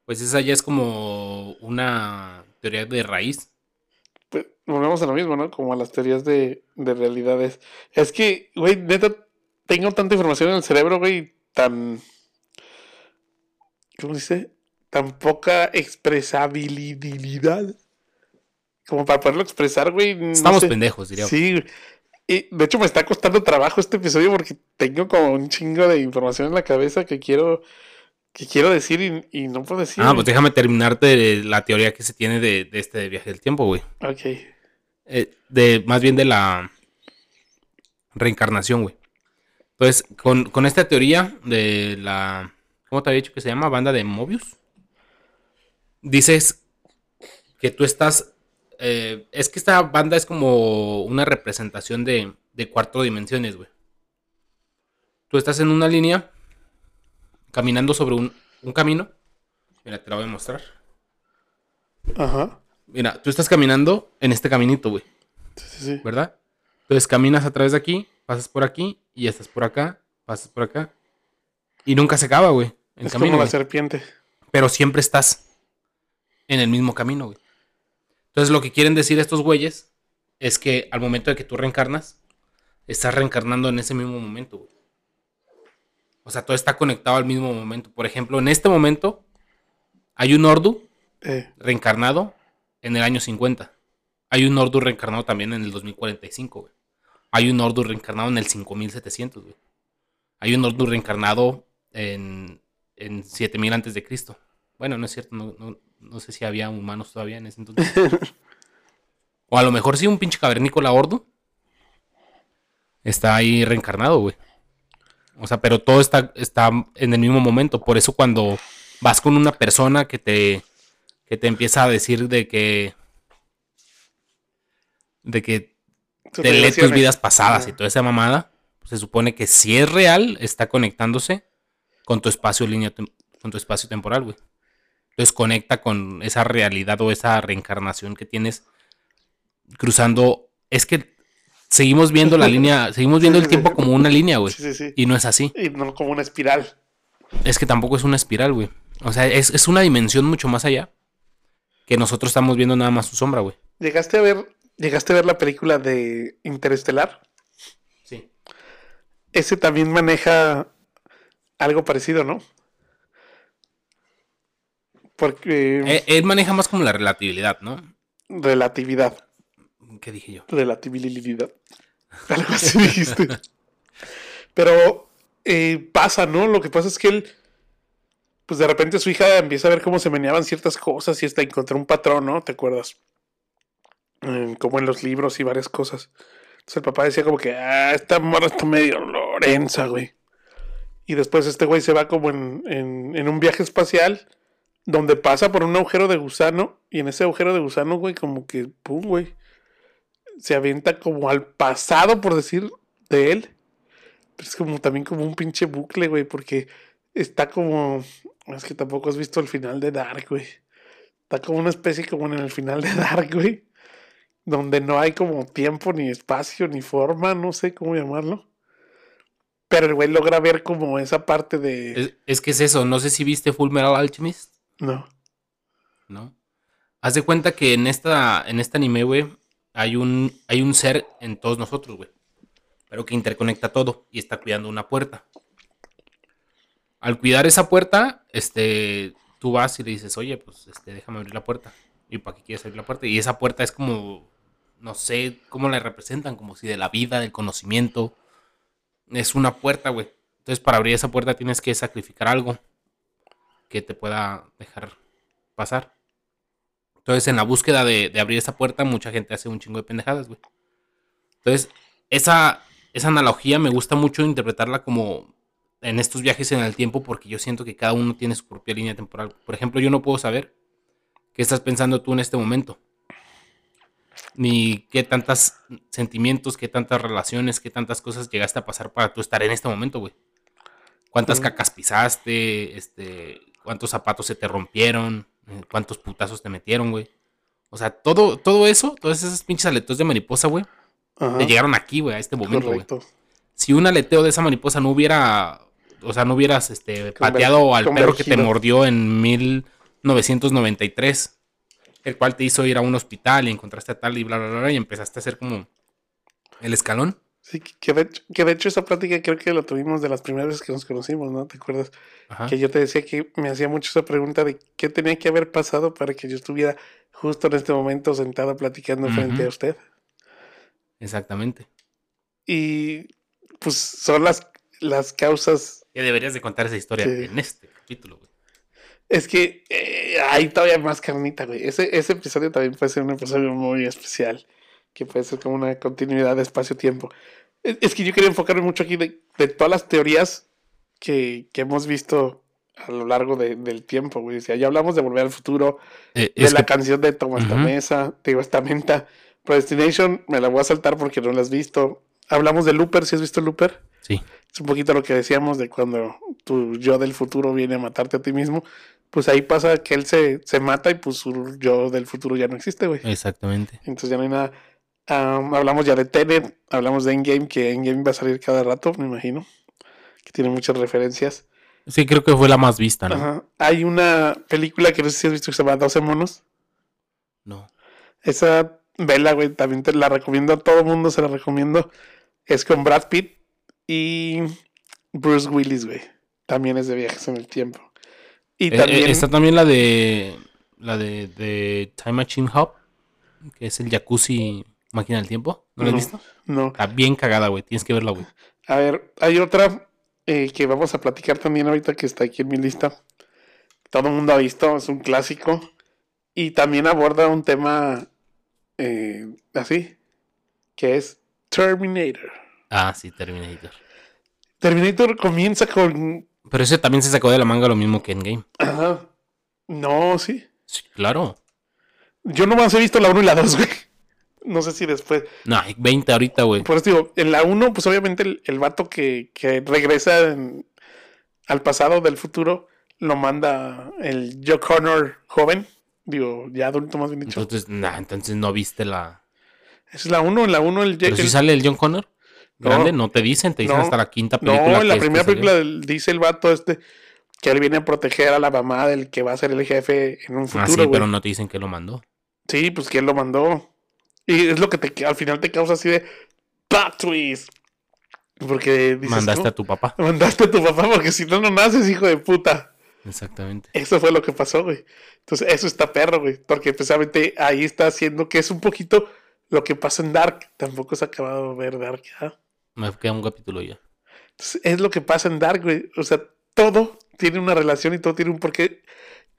Pues esa ya es como una teoría de raíz. Pues, volvemos a lo mismo, ¿no? Como a las teorías de, de realidades. Es que, güey, neta, tengo tanta información en el cerebro, güey, tan... ¿Cómo se dice? Tan poca expresabilidad. Como para poderlo expresar, güey. no Estamos sé. pendejos, diría. Sí. Y de hecho me está costando trabajo este episodio porque tengo como un chingo de información en la cabeza que quiero que quiero decir y, y no puedo decir. Ah, pues déjame terminarte la teoría que se tiene de, de este viaje del tiempo, güey. Ok. Eh, de, más bien de la reencarnación, güey. Entonces, con, con esta teoría de la... ¿Cómo te había dicho que se llama? Banda de Mobius. Dices que tú estás... eh, es que esta banda es como una representación de, de cuatro dimensiones, güey. Tú estás en una línea, caminando sobre un, un camino. Mira, te la voy a mostrar. Ajá. Mira, tú estás caminando en este caminito, güey. Sí, sí, sí. ¿verdad? Entonces caminas a través de aquí, pasas por aquí y estás por acá, pasas por acá. Y nunca se acaba, güey. El Es camino. como la güey. serpiente. Pero siempre estás en el mismo camino, güey. Entonces lo que quieren decir estos güeyes es que al momento de que tú reencarnas, estás reencarnando en ese mismo momento, güey. O sea, todo está conectado al mismo momento. Por ejemplo, en este momento hay un Ordu Eh, reencarnado en el año 50. Hay un Ordu reencarnado también en el 2045, güey. Hay un Ordu reencarnado en el 5700, güey. Hay un Ordu reencarnado en, en 7000 antes de Cristo. Bueno, no es cierto, no, no- no sé si había humanos todavía en ese entonces. o a lo mejor sí un pinche cavernícola Ordu. Está ahí reencarnado, güey. O sea, pero todo está, está en el mismo momento. Por eso cuando vas con una persona que te, que te empieza a decir de que de que te lee tus vidas pasadas y toda esa mamada, pues se supone que si es real, está conectándose con tu espacio línea, con tu espacio temporal, güey. Entonces conecta con esa realidad o esa reencarnación que tienes cruzando. Es que seguimos viendo la línea, seguimos viendo el tiempo como una línea, güey. Sí, sí, sí. Y no es así. Y no como una espiral. Es que tampoco es una espiral, güey. O sea, es, es una dimensión mucho más allá. Que nosotros estamos viendo nada más su sombra, güey. ¿Llegaste a ver, llegaste a ver la película de Interestelar? Sí. Ese también maneja algo parecido, ¿no? Porque Eh, él maneja más como la relatividad, ¿no? relatividad. ¿Qué dije yo? relatividad. Algo así dijiste. Pero eh, pasa, ¿no? Lo que pasa es que él, pues de repente su hija empieza a ver cómo se meneaban ciertas cosas y hasta encontró un patrón, ¿no? ¿Te acuerdas? Eh, como en los libros y varias cosas. Entonces el papá decía como que, ah, esta morra está medio Lorenza, güey. Y después este güey se va como en, en, en un viaje espacial donde pasa por un agujero de gusano y en ese agujero de gusano, güey, como que, pum, güey se avienta como al pasado, por decir, de él. Pero es como también como un pinche bucle, güey, porque está como. Es que tampoco has visto el final de Dark, güey. Está como una especie como en el final de Dark, güey. Donde no hay como tiempo, ni espacio, ni forma, no sé cómo llamarlo. Pero el güey logra ver como esa parte de. Es, es que es eso, no sé si viste Full Metal Alchemist, No. ¿no? Haz de cuenta que en esta, en este anime, güey, hay un, hay un ser en todos nosotros, güey. Pero que interconecta todo y está cuidando una puerta. Al cuidar esa puerta, este, tú vas y le dices, oye, pues, este, déjame abrir la puerta. ¿Y para qué quieres abrir la puerta? Y esa puerta es como, no sé, cómo la representan, como si de la vida, del conocimiento. Es una puerta, güey. Entonces, para abrir esa puerta tienes que sacrificar algo que te pueda dejar pasar. Entonces, en la búsqueda de, de abrir esa puerta, mucha gente hace un chingo de pendejadas, güey. Entonces, esa, esa analogía me gusta mucho interpretarla como en estos viajes en el tiempo, porque yo siento que cada uno tiene su propia línea temporal. Por ejemplo, yo no puedo saber qué estás pensando tú en este momento. ni qué tantos sentimientos, qué tantas relaciones, qué tantas cosas llegaste a pasar para tú estar en este momento, güey. ¿Cuántas cacas pisaste? Este, ¿Cuántos zapatos se te rompieron? eh, ¿Cuántos putazos te metieron, güey? O sea, todo, todo eso, todas esas pinches aleteos de mariposa, güey, te llegaron aquí, güey, a este momento, güey. Si un aleteo de esa mariposa no hubiera, o sea, no hubieras este, Conver- pateado al perro que te mordió en 1993, el cual te hizo ir a un hospital y encontraste a tal y bla, bla, bla, bla, y empezaste a hacer como el escalón. Sí, que- que de, hecho, que de hecho esa plática creo que la tuvimos de las primeras veces que nos conocimos, ¿no? ¿Te acuerdas? Ajá. Que yo te decía que me hacía mucho esa pregunta de qué tenía que haber pasado para que yo estuviera justo en este momento sentado platicando frente a usted. Exactamente. Y pues son las, las causas. Que deberías de contar esa historia en este capítulo, güey. Es que eh, hay todavía más carnita, güey. Ese, ese episodio también puede ser un episodio muy especial, que puede ser como una continuidad de espacio-tiempo. Es, es que yo quería enfocarme mucho aquí de, de todas las teorías que, que hemos visto a lo largo de- del tiempo, güey. O sea, ya hablamos de Volver al Futuro, Eh, de la que- canción de Tomás Ujú. Tamesa, digo, esta menta. Predestination, me la voy a saltar porque no la has visto. Hablamos de Looper, ¿si has visto Looper? sí. Es un poquito lo que decíamos de cuando tu yo del futuro viene a matarte a ti mismo. Pues ahí pasa que él se, se mata y pues su yo del futuro ya no existe, güey. Exactamente. Entonces ya no hay nada. Am, hablamos ya de Tenet, hablamos de Endgame, que Endgame va a salir cada rato, me imagino. Que tiene muchas referencias. Sí, creo que fue la más vista, ¿no? Ajá. Hay una película que no sé si has visto que se llama 12 monos. No. Esa vela, güey, también te la recomiendo a todo mundo, se la recomiendo. Es con Brad Pitt y Bruce Willis, güey. También es de viajes en el tiempo. Y Eh, también eh, está también la de la de, de Time Machine Hub, que es el jacuzzi máquina del tiempo. ¿No la has No. visto? no. Está bien cagada, güey. Tienes que verla, güey. A ver, hay otra eh, que vamos a platicar también ahorita que está aquí en mi lista. Todo el mundo ha visto, es un clásico. Y también aborda un tema eh, así, que es Terminator. Ah, sí, Terminator. Terminator comienza con... Pero ese también se sacó de la manga lo mismo que Endgame. Ajá. No, sí. Sí, claro. Yo nomás he visto la 1 y la 2, güey. No sé si después. No, hay 20 ahorita, güey. Por eso digo, en la 1, pues obviamente el, el vato que, que regresa en- al pasado del futuro lo manda el Joe Connor joven. Digo, ya adulto más bien dicho. Entonces, nah, entonces no viste la. Esa es la 1, en la 1 el, Pero el- si sale el John Connor. No. Grande, no te dicen, te dicen No. hasta la quinta película. No, en la primera película del- dice el vato este que él viene a proteger a la mamá del que va a ser el jefe en un Ah, futuro, sí, güey. pero no te dicen que lo mandó. Sí, pues que él lo mandó. Y es lo que te, al final te causa así de plot twist. Porque dices, Mandaste "¿Cómo? a tu papá. Mandaste a tu papá porque si no, no naces, hijo de puta. Exactamente. Eso fue lo que pasó, güey. Entonces, eso está perro, güey. Porque precisamente ahí está haciendo que es un poquito lo que pasa en Dark. Tampoco se ha acabado de ver Dark, ¿ah? Me queda un capítulo ya. Entonces, es lo que pasa en Dark, güey. O sea, todo tiene una relación y todo tiene un porqué.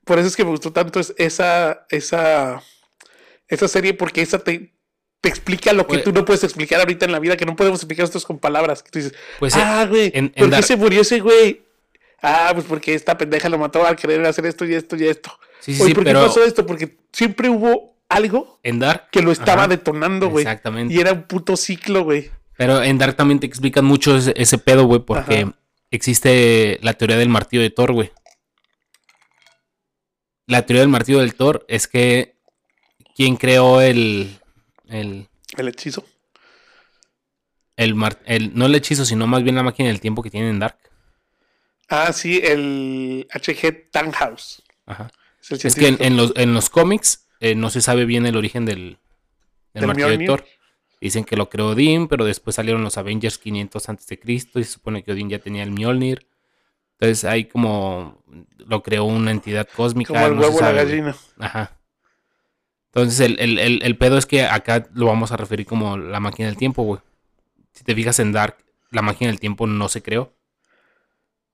Por eso es que me gustó tanto es- esa, esa, esa serie, porque esa te, te explica lo que Pues- tú no puedes explicar ahorita en la vida, que no podemos explicar esto con palabras. Que tú dices, Pues eh, ah, güey, ¿por qué se murió ese güey? Ah, pues porque esta pendeja lo mató al querer hacer esto y esto y esto. sí, sí, Oye, sí, ¿por qué pero pasó esto? Porque siempre hubo algo en Dark. que lo estaba Ajá, detonando, güey. Exactamente. Y era un puto ciclo, güey. Pero en Dark también te explican mucho ese, ese pedo, güey, porque Ajá. existe la teoría del martillo de Thor, güey. La teoría del martillo del Thor es que quien creó el, el, El hechizo. el, mar- el- no el hechizo, sino más bien la máquina del tiempo que tienen en Dark. Ah, sí, el HG Tannhaus. Ajá. Es, el Es que en, los, en los cómics eh, no se sabe bien el origen del, del ¿Del martillo de? Thor. Dicen que lo creó Odín, pero después salieron los Avengers 500 antes de Cristo y se supone que Odín ya tenía el Mjolnir. Entonces ahí como lo creó una entidad cósmica. Como el no se huevo la gallina. Ajá. Entonces el, el- el- el pedo es que acá lo vamos a referir como la máquina del tiempo, güey. Si te fijas en Dark, la máquina del tiempo no se creó.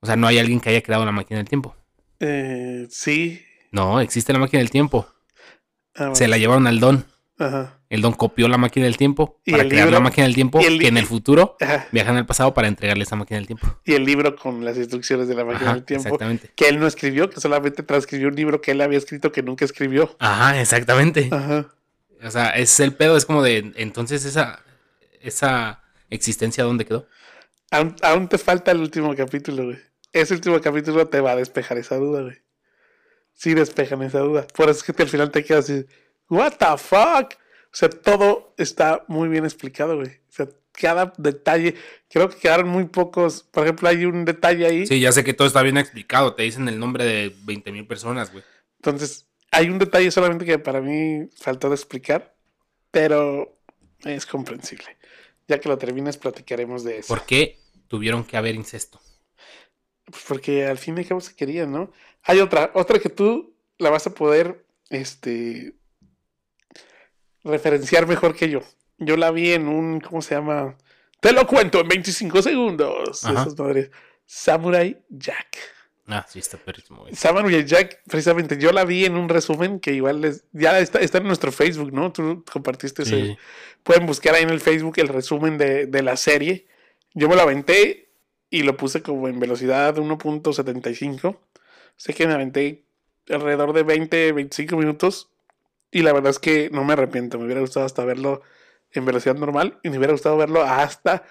O sea, no hay alguien que haya creado la máquina del tiempo. Eh, sí. No, existe la máquina del tiempo. Ah, Se la llevaron al Don. Ajá. El Don copió la máquina del tiempo Y para el crear libro- la máquina del tiempo y el li- que en el futuro Ajá. viajan al pasado para entregarle esa máquina del tiempo. Y el libro con las instrucciones de la máquina Ajá, del tiempo. exactamente. Que él no escribió, que solamente transcribió un libro que él había escrito que nunca escribió. Ajá, exactamente. Ajá. O sea, es el pedo, es como de, entonces esa, esa existencia, ¿dónde quedó? Aún, aún te falta el último capítulo, güey. Ese último capítulo te va a despejar esa duda, güey. Sí despejan esa duda. Por eso es que al final te quedas así, what the fuck? O sea, todo está muy bien explicado, güey. O sea, cada detalle, creo que quedaron muy pocos. Por ejemplo, hay un detalle ahí. Sí, ya sé que todo está bien explicado, te dicen el nombre de 20 mil personas, güey. Entonces, hay un detalle solamente que para mí faltó de explicar, pero es comprensible. Ya que lo termines, platicaremos de eso. ¿Por qué tuvieron que haber incesto? Pues porque al fin y al cabo se quería, ¿no? Hay otra, otra que tú la vas a poder, este, referenciar mejor que yo. Yo la vi en un, ¿cómo se llama? Te lo cuento en 25 segundos. Ajá. Esas madres. Samurai Jack. Ah, sí, está perrísimo. Samurai Jack, precisamente, yo la vi en un resumen que igual les, ya está, está en nuestro Facebook, ¿no? Tú compartiste ese. Pueden buscar ahí en el Facebook el resumen de, de la serie. Yo me lo aventé y lo puse como en velocidad 1.75. Sé que me aventé alrededor de 20, 25 minutos. Y la verdad es que no me arrepiento. Me hubiera gustado hasta verlo en velocidad normal. Y me hubiera gustado verlo hasta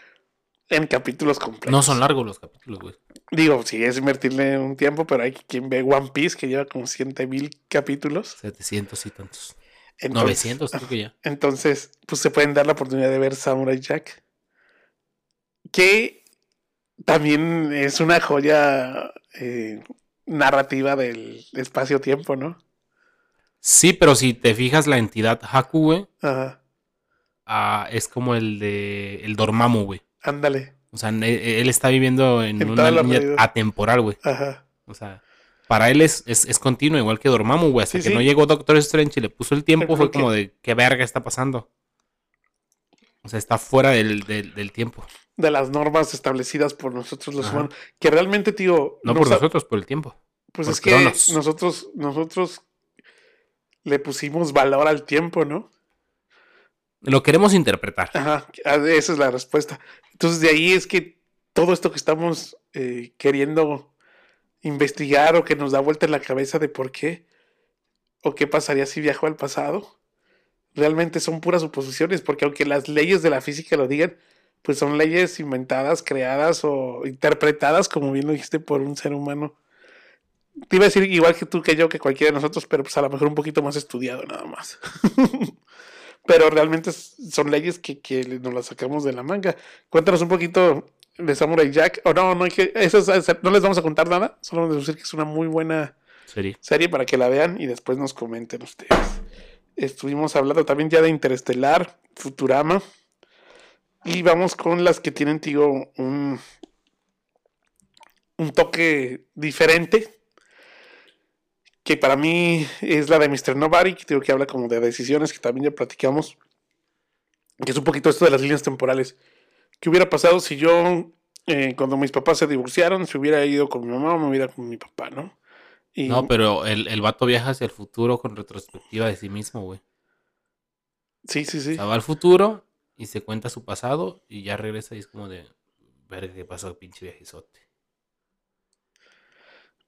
en capítulos completos. No son largos los capítulos, güey. Digo, sí, es invertirle un tiempo, pero hay quien ve One Piece que lleva como 100 mil capítulos. 700 y tantos. Entonces- 900, creo que ya. Entonces, pues se pueden dar la oportunidad de ver Samurai Jack. Que también es una joya eh, narrativa del espacio-tiempo, ¿no? Sí, pero si te fijas, la entidad Haku, güey, Ajá. ah, es como el de el Dormammu, güey. Ándale. O sea, él, él está viviendo en, En una línea atemporal, güey. Ajá. O sea, para él es, es, es continuo, igual que Dormammu, güey. Hasta Sí, que sí. no llegó Doctor Strange y le puso el tiempo, fue como de, ¿qué verga está pasando? O sea, está fuera del, del, del tiempo. De las normas establecidas por nosotros los Ajá. humanos. Que realmente, tío. No no por nosotros, por el tiempo. Pues por es que nosotros, nosotros le pusimos valor al tiempo, ¿no? Lo queremos interpretar. Ajá, ah, esa es la respuesta. Entonces de ahí es que todo esto que estamos eh, queriendo investigar o que nos da vuelta en la cabeza de por qué o qué pasaría si viajó al pasado, realmente son puras suposiciones, porque aunque las leyes de la física lo digan, pues son leyes inventadas, creadas o interpretadas, como bien lo dijiste, por un ser humano. Te iba a decir igual que tú, que yo, que cualquiera de nosotros, pero pues a lo mejor un poquito más estudiado nada más. pero realmente son leyes que, que nos las sacamos de la manga. Cuéntanos un poquito de Samurai Jack. O no, no, hay que, eso es- no les vamos a contar nada, solo vamos a decir que es una muy buena Serie. serie para que la vean y después nos comenten ustedes. Estuvimos hablando también ya de Interestelar, Futurama. Y vamos con las que tienen, tío, un, un toque diferente. Que para mí es la de Mr. Nobody, que digo que habla como de decisiones que también ya platicamos. Que es un poquito esto de las líneas temporales. ¿Qué hubiera pasado si yo, eh, cuando mis papás se divorciaron, se hubiera ido con mi mamá o me hubiera ido con mi papá, ¿no? Y, No, pero el, el vato viaja hacia el futuro con retrospectiva de sí mismo, güey. Sí, sí, O sí. sea, va al futuro y se cuenta su pasado y ya regresa y es como de, ver qué pasó, pinche viajezote.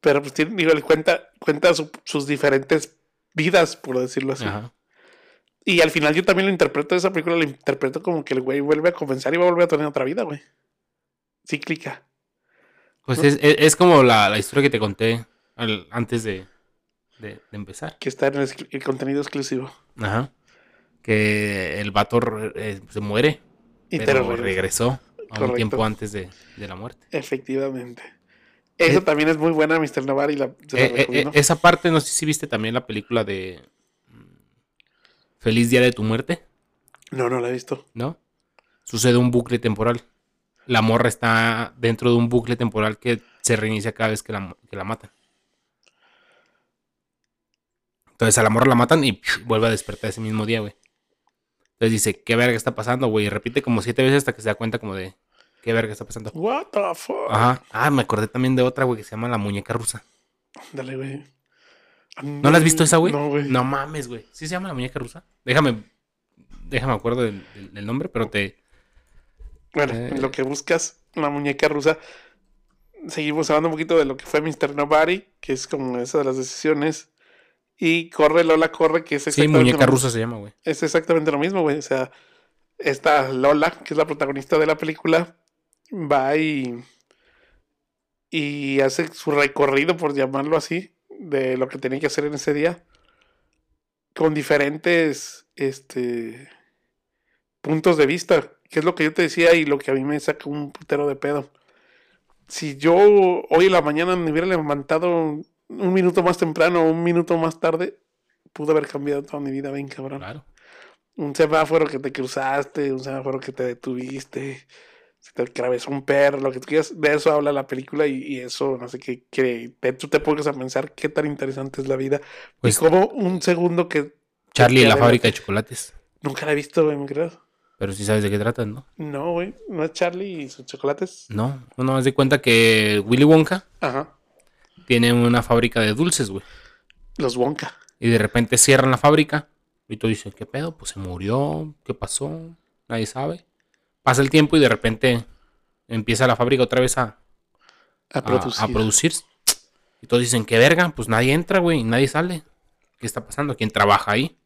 Pero pues tiene, digo, él cuenta, cuenta su- sus diferentes vidas, por decirlo así. Ajá. Y al final yo también lo interpreto, esa película lo interpreto como que el güey vuelve a comenzar y va a volver a tener otra vida, güey. Cíclica. Pues ¿No? es, es- es como la, la historia que te conté al- antes de, de- de empezar. Que está en el, contenido exclusivo. Ajá. Que el vato eh, se muere, Y pero regresó a un tiempo antes de, de la muerte. Efectivamente. Eso Eh, también es muy buena, Mr. Navar, y la, se la Eh, eh, esa parte, no sé si viste también la película de mm, Feliz Día de tu Muerte, No, no la he visto. ¿no? Sucede un bucle temporal. La morra está dentro de un bucle temporal que se reinicia cada vez que la, que la matan. Entonces a la morra la matan y vuelve a despertar ese mismo día, güey. Entonces dice, ¿qué verga está pasando, güey? Y repite como siete veces hasta que se da cuenta como de, ¿qué verga está pasando? What the fuck. Ajá. Ah, me acordé también de otra, güey, que se llama La Muñeca Rusa. Dale, güey. ¿No la has visto esa, güey? No, güey. No mames, güey. ¿Sí se llama La Muñeca Rusa? Déjame, déjame acuerdo del, del- del nombre, pero te... Bueno, Eh. en lo que buscas, la muñeca rusa. Seguimos hablando un poquito de lo que fue Mr. Nobody, que es como esa de las decisiones Y corre Lola, corre, que es Sí, exactamente, muñeca lo, rusa se llama, güey. es exactamente lo mismo, güey. O sea, esta Lola, que es la protagonista de la película, va y, y hace su recorrido, por llamarlo así, de lo que tenía que hacer en ese día, con diferentes este, puntos de vista, que es lo que yo te decía y lo que a mí me saca un putero de pedo. Si yo hoy en la mañana me hubiera levantado un minuto más temprano o un minuto más tarde, pudo haber cambiado toda mi vida, bien cabrón. Claro. Un semáforo que te cruzaste, un semáforo que te detuviste, se te atravesó un perro, lo que tú quieras. De eso habla la película y, y eso, no sé qué, que te, tú te pongas a pensar qué tan interesante es la vida. Pues- y como un segundo que Charlie y la fábrica de chocolates. nunca la he visto, güey, ¿me crees? Pero sí sabes de qué tratan, ¿no? No, güey, no es Charlie y sus chocolates. No, no más de cuenta que Willy Wonka Ajá, tiene una fábrica de dulces, güey. los Wonka. Y de repente cierran la fábrica. Y tú dices, ¿qué pedo? Pues se murió. ¿Qué pasó? Nadie sabe. Pasa el tiempo y de repente empieza la fábrica otra vez a, A a, producir. a producir. Y todos dicen, ¿qué verga? Pues nadie entra, güey. y Nadie sale. ¿Qué está pasando? ¿Quién trabaja ahí?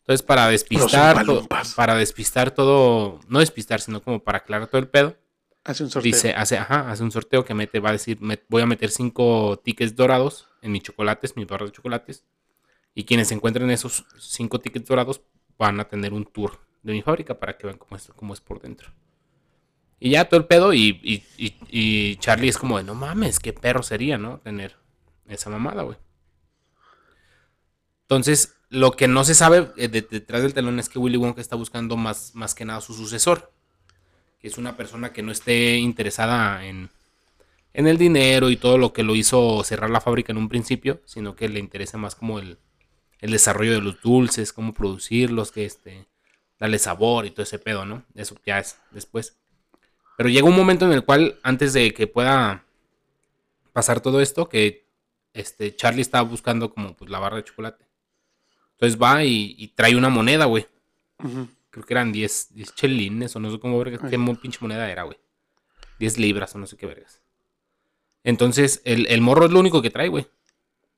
Entonces, para despistar, Los to- Oompa-Loompas. para despistar todo, no despistar, sino como para aclarar todo el pedo, Hace un sorteo. dice, hace, ajá, hace un sorteo que mete, va a decir, me- voy a meter cinco tickets dorados en mis chocolates, mi barra de chocolates. Y quienes encuentren esos cinco tickets dorados van a tener un tour de mi fábrica para que vean cómo es, cómo es por dentro. Y ya todo el pedo, y, y- y- Charlie es como de, no mames, qué perro sería, ¿no? Tener esa mamada, güey. Entonces, lo que no se sabe eh, de- detrás del telón es que Willy Wonka está buscando más, más que nada su sucesor que es una persona que no esté interesada en, en el dinero y todo lo que lo hizo cerrar la fábrica en un principio, sino que le interesa más como el, el desarrollo de los dulces, cómo producirlos, que este, darle sabor y todo ese pedo, ¿no? Eso ya es después. Pero llega un momento en el cual, antes de que pueda pasar todo esto, que este, Charlie estaba buscando como pues, la barra de chocolate. Entonces va y, y trae una moneda, güey creo que eran 10, 10 chelines o no sé cómo vergas, qué pinche moneda era, güey. 10 libras o no sé qué vergas. Entonces, el, el morro es lo único que trae, güey.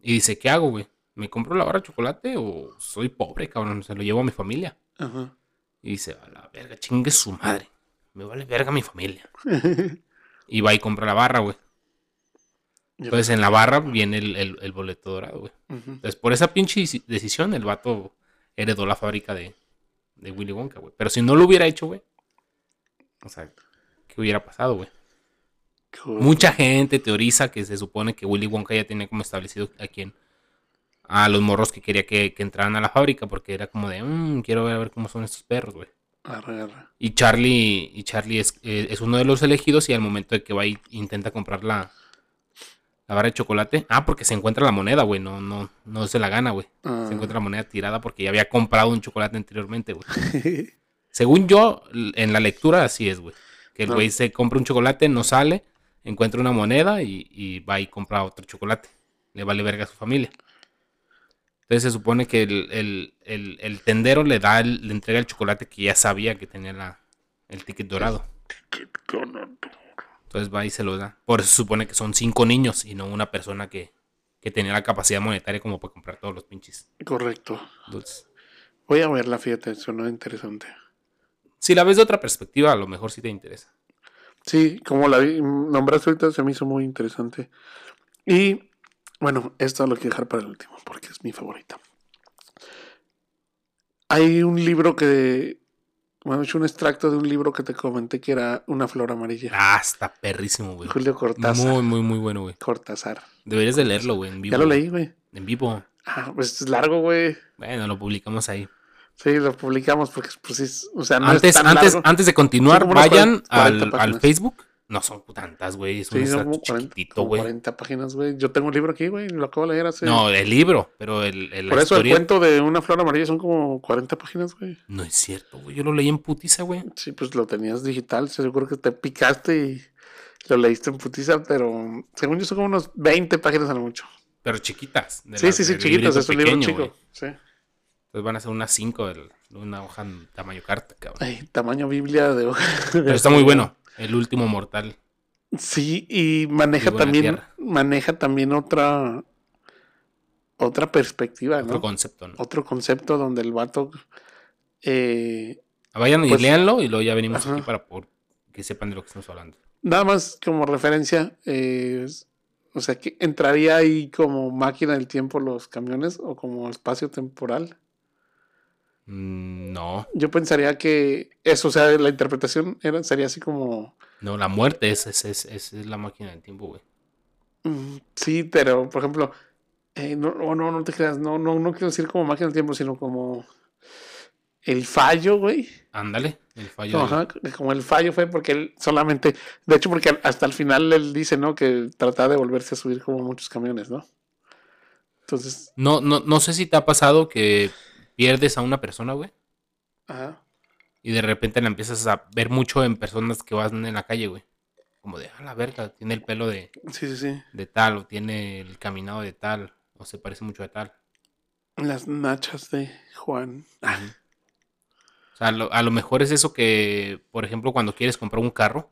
Y dice, ¿qué hago, güey? ¿Me compro la barra de chocolate o soy pobre, cabrón? Se lo llevo a mi familia. Ajá. Y dice, a la verga, chingue su madre. Me vale verga mi familia. Y va y compra la barra, güey. Entonces, en la barra viene el, el- el boleto dorado, güey. Entonces, por esa pinche deci- decisión, el vato heredó la fábrica de, de Willy Wonka, güey. Pero si no lo hubiera hecho, güey. O sea, ¿qué hubiera pasado, güey? Cool. Mucha gente teoriza que se supone que Willy Wonka ya tenía como establecido a quién. A los morros que quería que, que entraran a la fábrica. Porque era como de, "Mm, quiero ver a ver cómo son estos perros, güey. Arre, arre. Y Charlie, y Charlie es, eh, es uno de los elegidos y al momento de que va y intenta comprar la, la barra de chocolate. Ah, porque se encuentra la moneda, güey. No, no, no se la gana, güey. Ah. Se encuentra la moneda tirada porque ya había comprado un chocolate anteriormente, güey. Según yo, en la lectura así es, güey. Que el No. güey se compra un chocolate, no sale, encuentra una moneda y, y va y compra otro chocolate. Le vale verga a su familia. Entonces se supone que el, el- el- el tendero le da, el- le entrega el chocolate que ya sabía que tenía la, el ticket dorado. Entonces va y se lo da. Por eso se supone que son cinco niños y no una persona que, que tenía la capacidad monetaria como para comprar todos los pinches Correcto. dulces. Voy a verla, fíjate, sonó interesante. Si la ves de otra perspectiva, a lo mejor sí te interesa. Sí, como la vi, nombraste ahorita, se me hizo muy interesante. Y bueno, esto lo quiero dejar para el último, porque es mi favorita. Hay un libro que, bueno, es un extracto de un libro que te comenté que era Una flor amarilla. Ah, está perrísimo, güey. Julio Cortázar. Muy, muy, muy bueno, güey. Cortázar. Deberías de leerlo, güey, en vivo. Ya lo leí, güey. En vivo. Ah, pues es largo, güey. Bueno, lo publicamos ahí. Sí, lo publicamos porque, pues sí, o sea, no antes, es tan antes, largo. antes de continuar, unas vayan 40 al, al. Facebook. No son tantas, güey. Es un Sí, son extracto como 40, chiquitito, güey. 40 páginas, güey. Yo tengo un libro aquí, güey, lo acabo de leer hace... No, el libro, pero el, el- Por eso el cuento de Una flor amarilla son como 40 páginas, güey. No es cierto, güey. Yo lo leí en putiza, güey. Sí, pues lo tenías digital, seguro que te picaste y lo leíste en putiza, pero según yo son como unos 20 páginas a lo mucho. Pero chiquitas. de Sí, sí, sí, chiquitas, es un libro chico. güey. Sí. Entonces van a ser unas 5 de una hoja en tamaño carta, cabrón. Ay, tamaño Biblia de hoja. Pero está muy bueno. El último mortal. Sí, y maneja también, tierra. maneja también otra, otra perspectiva, ¿no? Otro concepto, ¿no? Otro concepto donde el vato. eh, Vayan y Pues- léanlo y luego ya venimos Ajá. aquí para por- que sepan de lo que estamos hablando. nada más como referencia, eh, o sea, que entraría ahí como máquina del tiempo los camiones o como espacio temporal. Mm, No, Yo pensaría que eso, o sea, la interpretación era, sería así como. no, la muerte es, es, es, es- la máquina del tiempo, güey. mm, sí, pero por ejemplo, eh, no, no, no, no te creas, no, no, no quiero decir como máquina del tiempo, sino como el fallo, güey. Ándale, el fallo. del- Ajá, como el fallo fue porque él solamente, de hecho, porque hasta el final él dice, ¿no? Que trataba de volverse a subir como muchos camiones, ¿no? Entonces, No, no, no sé si te ha pasado que pierdes a una persona, güey, ajá. y de repente la empiezas a ver mucho en personas que van en la calle, güey. Como de, a la verga, tiene el pelo de, Sí, sí, sí. de tal, o tiene el caminado de tal, o se parece mucho de tal. Las nachas de Juan. Ah, O sea, a lo, a lo mejor es eso que, por ejemplo, cuando quieres comprar un carro,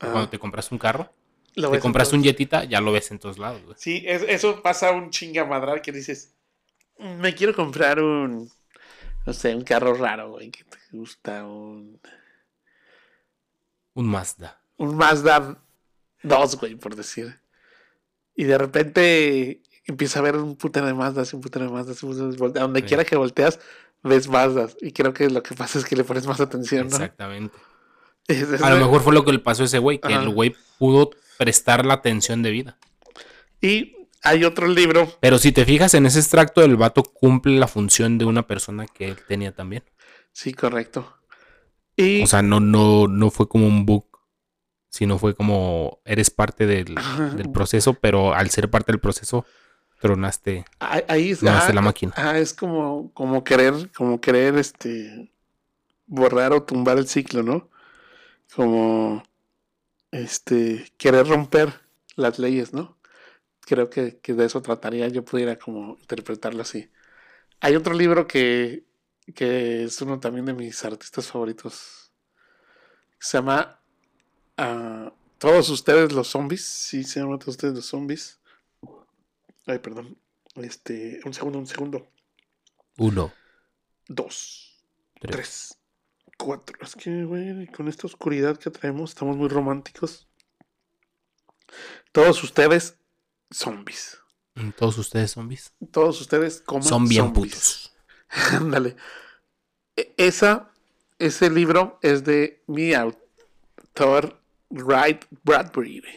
ajá. cuando te compras un carro, Lo te compras un Jetita, ya lo ves en todos lados, güey. Sí, es- eso pasa un chingamadral que dices, me quiero comprar un, no sé, un carro raro, güey, que te gusta, un, Un Mazda. un Mazda 2, güey, por decir. Y de repente empieza a ver un putero de Mazdas, un putero de Mazdas, un putero de Mazdas. A donde Sí. quiera que volteas, ves Mazdas. Y creo que lo que pasa es que le pones más atención, ¿no? Exactamente. Es- es- A lo mejor fue lo que le pasó a ese güey, que Ajá. el güey pudo prestar la atención de vida. Y hay otro libro, Pero si te fijas en ese extracto, el vato cumple la función de una persona que él tenía también. sí, correcto. Y O sea, no, no, no fue como un bug, sino fue como eres parte del, proceso, pero al ser parte del proceso, tronaste, ahí- tronaste ah, la máquina. Ah, es como, como querer, como querer este borrar o tumbar el ciclo, ¿no? Como este querer romper las leyes, ¿no? Creo que, que de eso trataría, yo pudiera como interpretarlo así. Hay otro libro que, que es uno también de mis artistas favoritos. Se llama ah, Todos ustedes los zombies. Sí, se llama Todos ustedes los zombies. Ay, perdón. Este, un segundo, un segundo. Uno, Dos, tres. tres, cuatro. Es que, güey, con esta oscuridad que traemos, estamos muy románticos. Todos ustedes, zombies. Mm, Todos ustedes zombies. Todos ustedes, coman Son bien zombies. putos. Ándale. E- Esa, ese libro es de mi autor, Wright Bradbury. güey.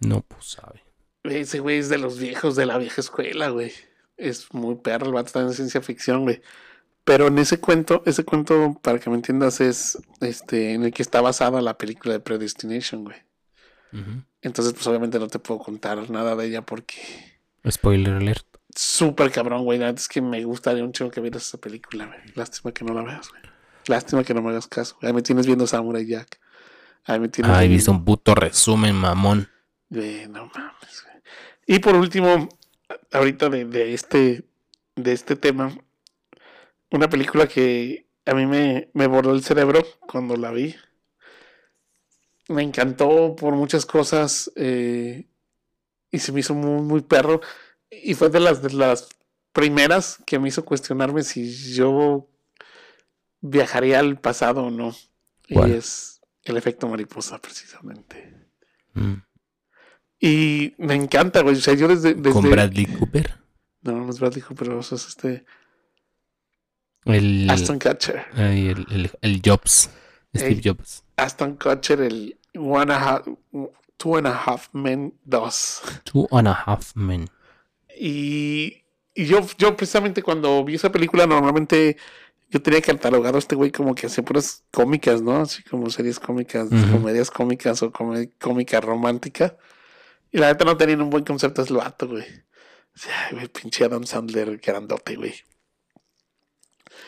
No, pues sabe. Ese güey es de los viejos de la vieja escuela, güey. Es muy perro, el vato está en ciencia ficción, güey. Pero en ese cuento, ese cuento, para que me entiendas, es este en el que está basada la película de Predestination, güey. Entonces, pues obviamente no te puedo contar nada de ella porque Spoiler alert. súper cabrón, güey. La Es que me gustaría un chingo que vieras esa película, güey. Lástima que no la veas, güey. Lástima que no me hagas caso. Ahí me tienes viendo Samurai Jack. Ahí me tienes Ay, viendo- viste un puto resumen, mamón. Güey, no mames, güey. Y por último, ahorita de, de este, de este tema, una película que a mí me, me borró el cerebro cuando la vi. Me encantó por muchas cosas eh, y se me hizo muy, muy perro. Y fue de las, de las primeras que me hizo cuestionarme si yo viajaría al pasado o no. Y es el efecto mariposa, precisamente. Mm. Y me encanta, güey. O sea, yo desde. desde... Con Bradley Cooper. No, no es Bradley Cooper, o sea, es este. El, Aston Kutcher. ay, el, el- el Jobs. Steve Ey. Jobs. Aston Kutcher, el One and a Half, Two and a Half Men 2. Two and a half men. Y, y yo, yo precisamente cuando vi esa película, normalmente yo tenía catalogado a este güey como que hacía puras cómicas, ¿no? Así como series cómicas, comedias cómicas o come- cómica romántica. Y la neta no tenían un buen concepto de vato, güey. O sea, güey, pinche Adam Sandler, grandote, güey.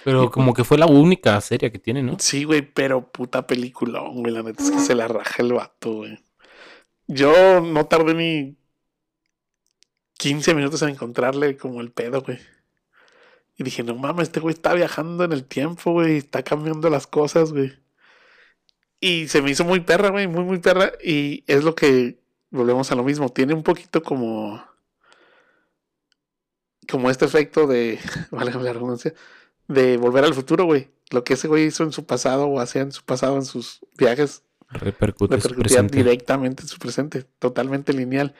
Pero como que fue la única serie que tiene, ¿no? Sí, güey, pero puta película, güey. La neta es que se la raja el vato, güey. Yo no tardé ni 15 minutos en encontrarle como el pedo, güey. Y dije, no mames, este güey está viajando en el tiempo, güey. Está cambiando las cosas, güey. Y se me hizo muy perra, güey, muy, muy perra. Y es lo que volvemos a lo mismo. Tiene un poquito como. como este efecto de, válgame la redundancia, de volver al futuro, güey. Lo que ese güey hizo en su pasado o hacía en su pasado en sus viajes Repercute repercutía directamente en su presente, totalmente lineal,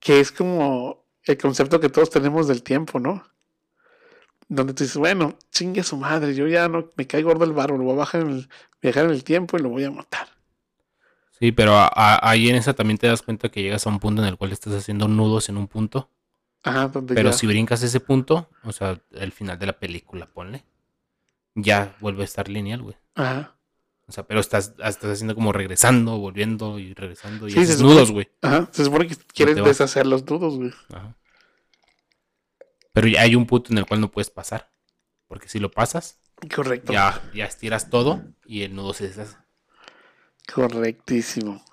que es como el concepto que todos tenemos del tiempo, ¿no? Donde tú dices, bueno, chingue a su madre, yo ya no me cae gordo el barro, lo voy a bajar en el, viajar en el tiempo y lo voy a matar. Sí, pero a- a- ahí en esa también te das cuenta que llegas a un punto en el cual estás haciendo nudos en un punto. Ajá, donde Pero ya- si brincas ese punto, o sea, el final de la película, ponle, ya vuelve a estar lineal, güey. Ajá, O sea, pero estás, estás haciendo como regresando, volviendo y regresando. Y Sí, haces supone- nudos, güey. ajá, se supone que quieres vas. deshacer los dudos, güey. Ajá. Pero ya hay un punto en el cual no puedes pasar. Porque si lo pasas, Correcto. ya, ya estiras todo y el nudo se deshace. Correctísimo.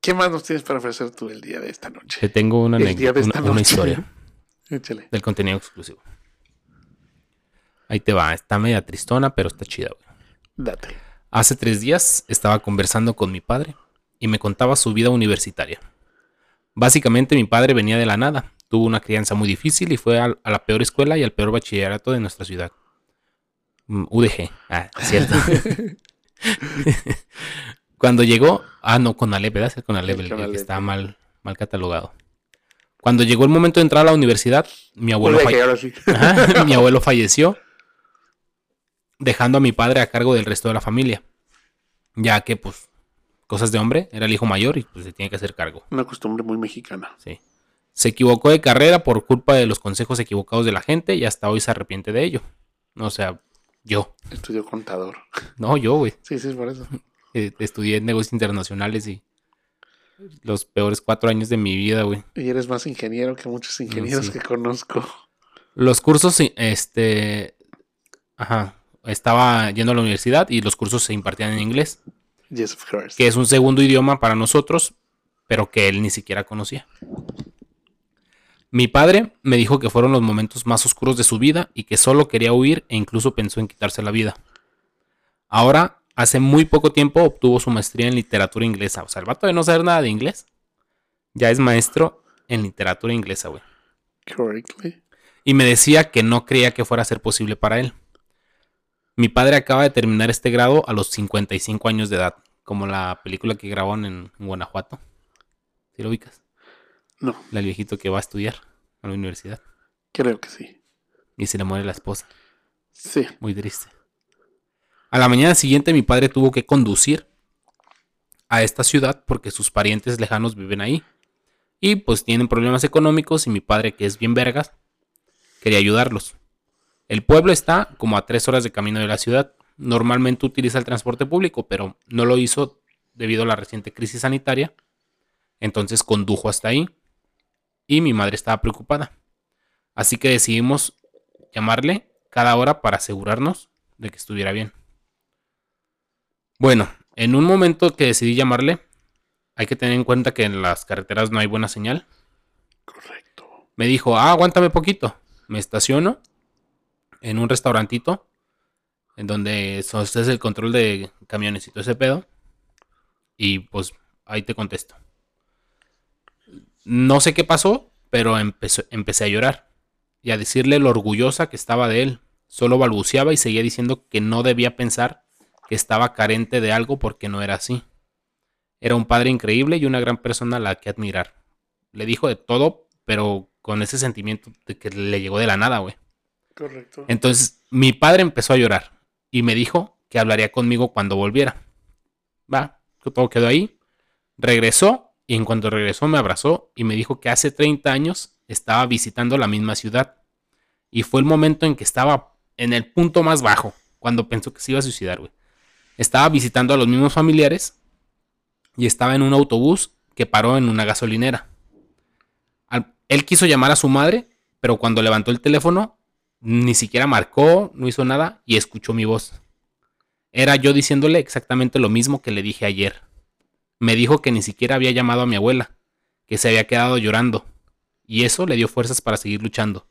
¿Qué más nos tienes para ofrecer tú el día de esta noche? Te tengo una, El día anécdota, de esta una, una noche. historia Échale. del contenido exclusivo. Ahí te va, está media tristona, pero está chida, güey. Date. Hace tres días estaba conversando con mi padre y me contaba su vida universitaria. Básicamente mi padre venía de la nada, tuvo una crianza muy difícil y fue al- a, la peor escuela y al peor bachillerato de nuestra ciudad. Mm, UDG, ah, cierto. Cuando llegó, ah, no, con Alep, ¿verdad? Es con Alep, el, que está mal, mal catalogado. Cuando llegó el momento de entrar a la universidad, mi abuelo, falle- sí. Ajá, mi abuelo falleció, dejando a mi padre a cargo del resto de la familia. Ya que, pues, cosas de hombre, era el hijo mayor y pues se tiene que hacer cargo. Una costumbre muy mexicana. Sí. Se equivocó de carrera por culpa de los consejos equivocados de la gente y hasta hoy se arrepiente de ello. O sea, yo. Estudió contador. No, yo, güey. Sí, sí, es por eso. Eh, Estudié negocios internacionales y los peores cuatro años de mi vida, güey. Y eres más ingeniero que muchos ingenieros sí. que conozco. Los cursos, este, ajá, estaba yendo a la universidad y los cursos se impartían en inglés, Yes, of course. que es un segundo idioma para nosotros, pero que él ni siquiera conocía. Mi padre me dijo que fueron los momentos más oscuros de su vida y que solo quería huir e incluso pensó en quitarse la vida. Ahora, hace muy poco tiempo obtuvo su maestría en literatura inglesa. O sea, el vato de no saber nada de inglés, ya es maestro en literatura inglesa, güey. Correctly. y me decía que no creía que fuera a ser posible para él. Mi padre acaba de terminar este grado a los 55 años de edad, como la película que grabaron en, en Guanajuato. ¿Sí lo ubicas? No, La viejito que va a estudiar a la universidad creo que sí. y se le muere la esposa. Sí. Muy triste. A la mañana siguiente mi padre tuvo que conducir a esta ciudad porque sus parientes lejanos viven ahí. Y pues tienen problemas económicos y mi padre, que es bien vergas, quería ayudarlos. El pueblo está como a tres horas de camino de la ciudad. Normalmente utiliza el transporte público, pero no lo hizo debido a la reciente crisis sanitaria. Entonces condujo hasta ahí y mi madre estaba preocupada. Así que decidimos llamarle cada hora para asegurarnos de que estuviera bien. Bueno, en un momento que decidí llamarle, hay que tener en cuenta que en las carreteras no hay buena señal. Correcto. Me dijo, ah, aguántame poquito. Me estaciono en un restaurantito en donde es el control de camiones y todo ese pedo. Y pues ahí te contesto. No sé qué pasó, pero empezó- empecé a llorar y a decirle lo orgullosa que estaba de él. Solo balbuceaba y seguía diciendo que no debía pensar que estaba carente de algo porque no era así. Era un padre increíble y una gran persona a la que admirar. Le dijo de todo, pero con ese sentimiento de que le llegó de la nada, güey. Correcto. Entonces, mi padre empezó a llorar y me dijo que hablaría conmigo cuando volviera. Va, todo quedó ahí. Regresó y en cuanto regresó me abrazó y me dijo que hace 30 años estaba visitando la misma ciudad. Y fue el momento en que estaba en el punto más bajo, cuando pensó que se iba a suicidar, güey. Estaba visitando a los mismos familiares y estaba en un autobús que paró en una gasolinera. Él quiso llamar a su madre, pero cuando levantó el teléfono, ni siquiera marcó, no hizo nada y escuchó mi voz. Era yo diciéndole exactamente lo mismo que le dije ayer. Me dijo que ni siquiera había llamado a mi abuela, que se había quedado llorando, y eso le dio fuerzas para seguir luchando.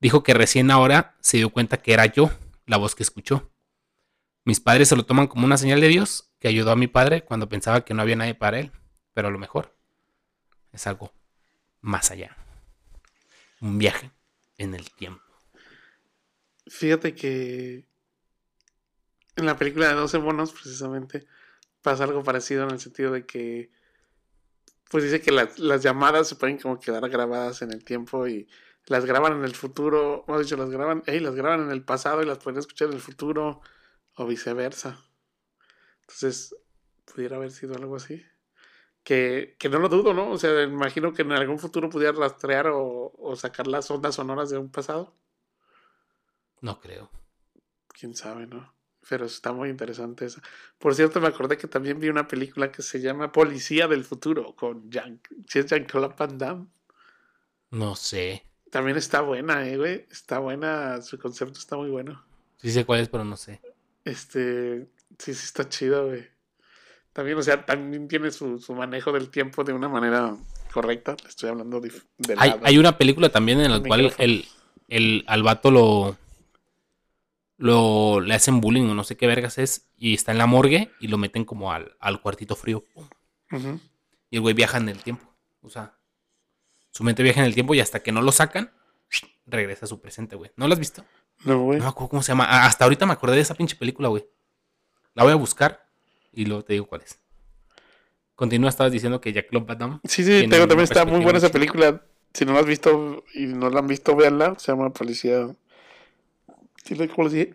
Dijo que recién ahora se dio cuenta que era yo la voz que escuchó. Mis padres se lo toman como una señal de Dios que ayudó a mi padre cuando pensaba que no había nadie para él, pero a lo mejor es algo más allá. un viaje en el tiempo. Fíjate que en la película de 12 monos, precisamente, pasa algo parecido en el sentido de que, pues dice que las, llamadas se pueden como quedar grabadas en el tiempo y las graban en el futuro, o dicho, las graban, ey, las graban en el pasado y las pueden escuchar en el futuro, o viceversa. Entonces, pudiera haber sido algo así. Que, que no lo dudo, ¿no? O sea, imagino que en algún futuro pudiera rastrear o, o sacar las ondas sonoras de un pasado. No creo. Quién sabe, ¿no? Pero está muy interesante eso. Por cierto, me acordé que también vi una película que se llama Policía del Futuro con Jean, ¿sí es Jean-Claude Van Damme. No sé. También está buena, eh, güey. Está buena, su concepto está muy bueno. Sí sé cuál es, pero no sé. Este, sí, sí está chido, güey. También, o sea, también tiene su, su manejo del tiempo de una manera correcta. Estoy hablando de, de Hay, hay una película también en la El cual el, el, al vato lo, lo le hacen bullying o no sé qué vergas es y está en la morgue y lo meten como al, al cuartito frío. Y el güey viaja en el tiempo. O sea, su mente viaja en el tiempo y hasta que no lo sacan, regresa a su presente, güey. ¿No lo has visto? No, güey. No me acuerdo cómo se llama. Hasta ahorita me acordé de esa pinche película, güey. La voy a buscar y luego te digo cuál es. Continúa, estabas diciendo que Jack Claude Van Damme. Sí, sí, tengo, también está muy buena esa película. Si no la has visto y no la han visto, véanla. Se llama Policía. ¿Sí lo cómo le dije?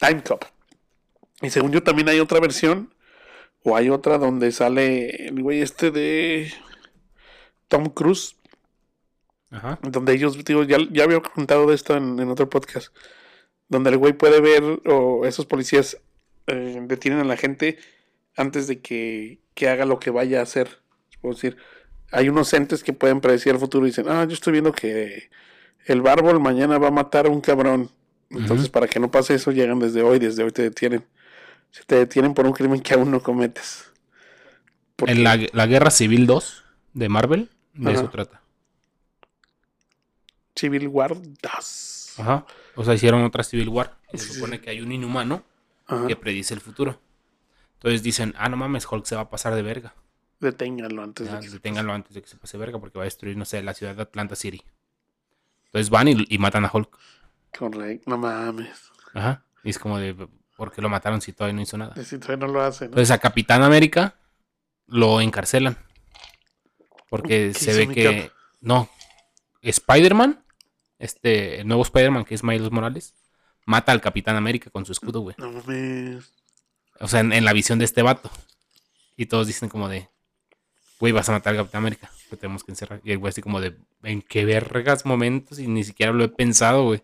Time Cop. Y según yo también hay otra versión. O hay otra donde sale el güey este de Tom Cruise. Ajá. Donde ellos, digo, ya, ya había contado de esto en, en otro podcast. Donde el güey puede ver, o esos policías eh, detienen a la gente antes de que, que haga lo que vaya a hacer. Es decir, hay unos entes que pueden predecir el futuro y dicen, ah, yo estoy viendo que el bárbol mañana va a matar a un cabrón. Entonces, para que no pase eso, llegan desde hoy, desde hoy te detienen. Si te detienen por un crimen que aún no cometes. Porque- En la, la Guerra Civil 2 de Marvel, de Ajá. eso trata. Civil War 2. Ajá. O sea, hicieron otra Civil War. Y se supone que hay un inhumano Ajá. que predice el futuro. Entonces dicen, ah, no mames, Hulk se va a pasar de verga. Deténganlo antes Ya, de que deténganlo antes de que se pase verga porque va a destruir, no sé, la ciudad de Atlanta City. Entonces van y, y matan a Hulk. Correcto, no mames. Ajá. Y es como de, ¿por qué lo mataron si todavía no hizo nada? Si todavía no lo hace, ¿no? Entonces a Capitán América lo encarcelan. Porque ¿Qué se ve que. Cap? No. Spider-Man, este, el nuevo Spider-Man que es Miles Morales, mata al Capitán América con su escudo, güey. No mames. O sea, en, en la visión de este vato. Y todos dicen como de, güey, vas a matar al Capitán América. Lo tenemos que encerrar. Y el güey así como de, ¿en qué vergas momentos? Y ni siquiera lo he pensado, güey.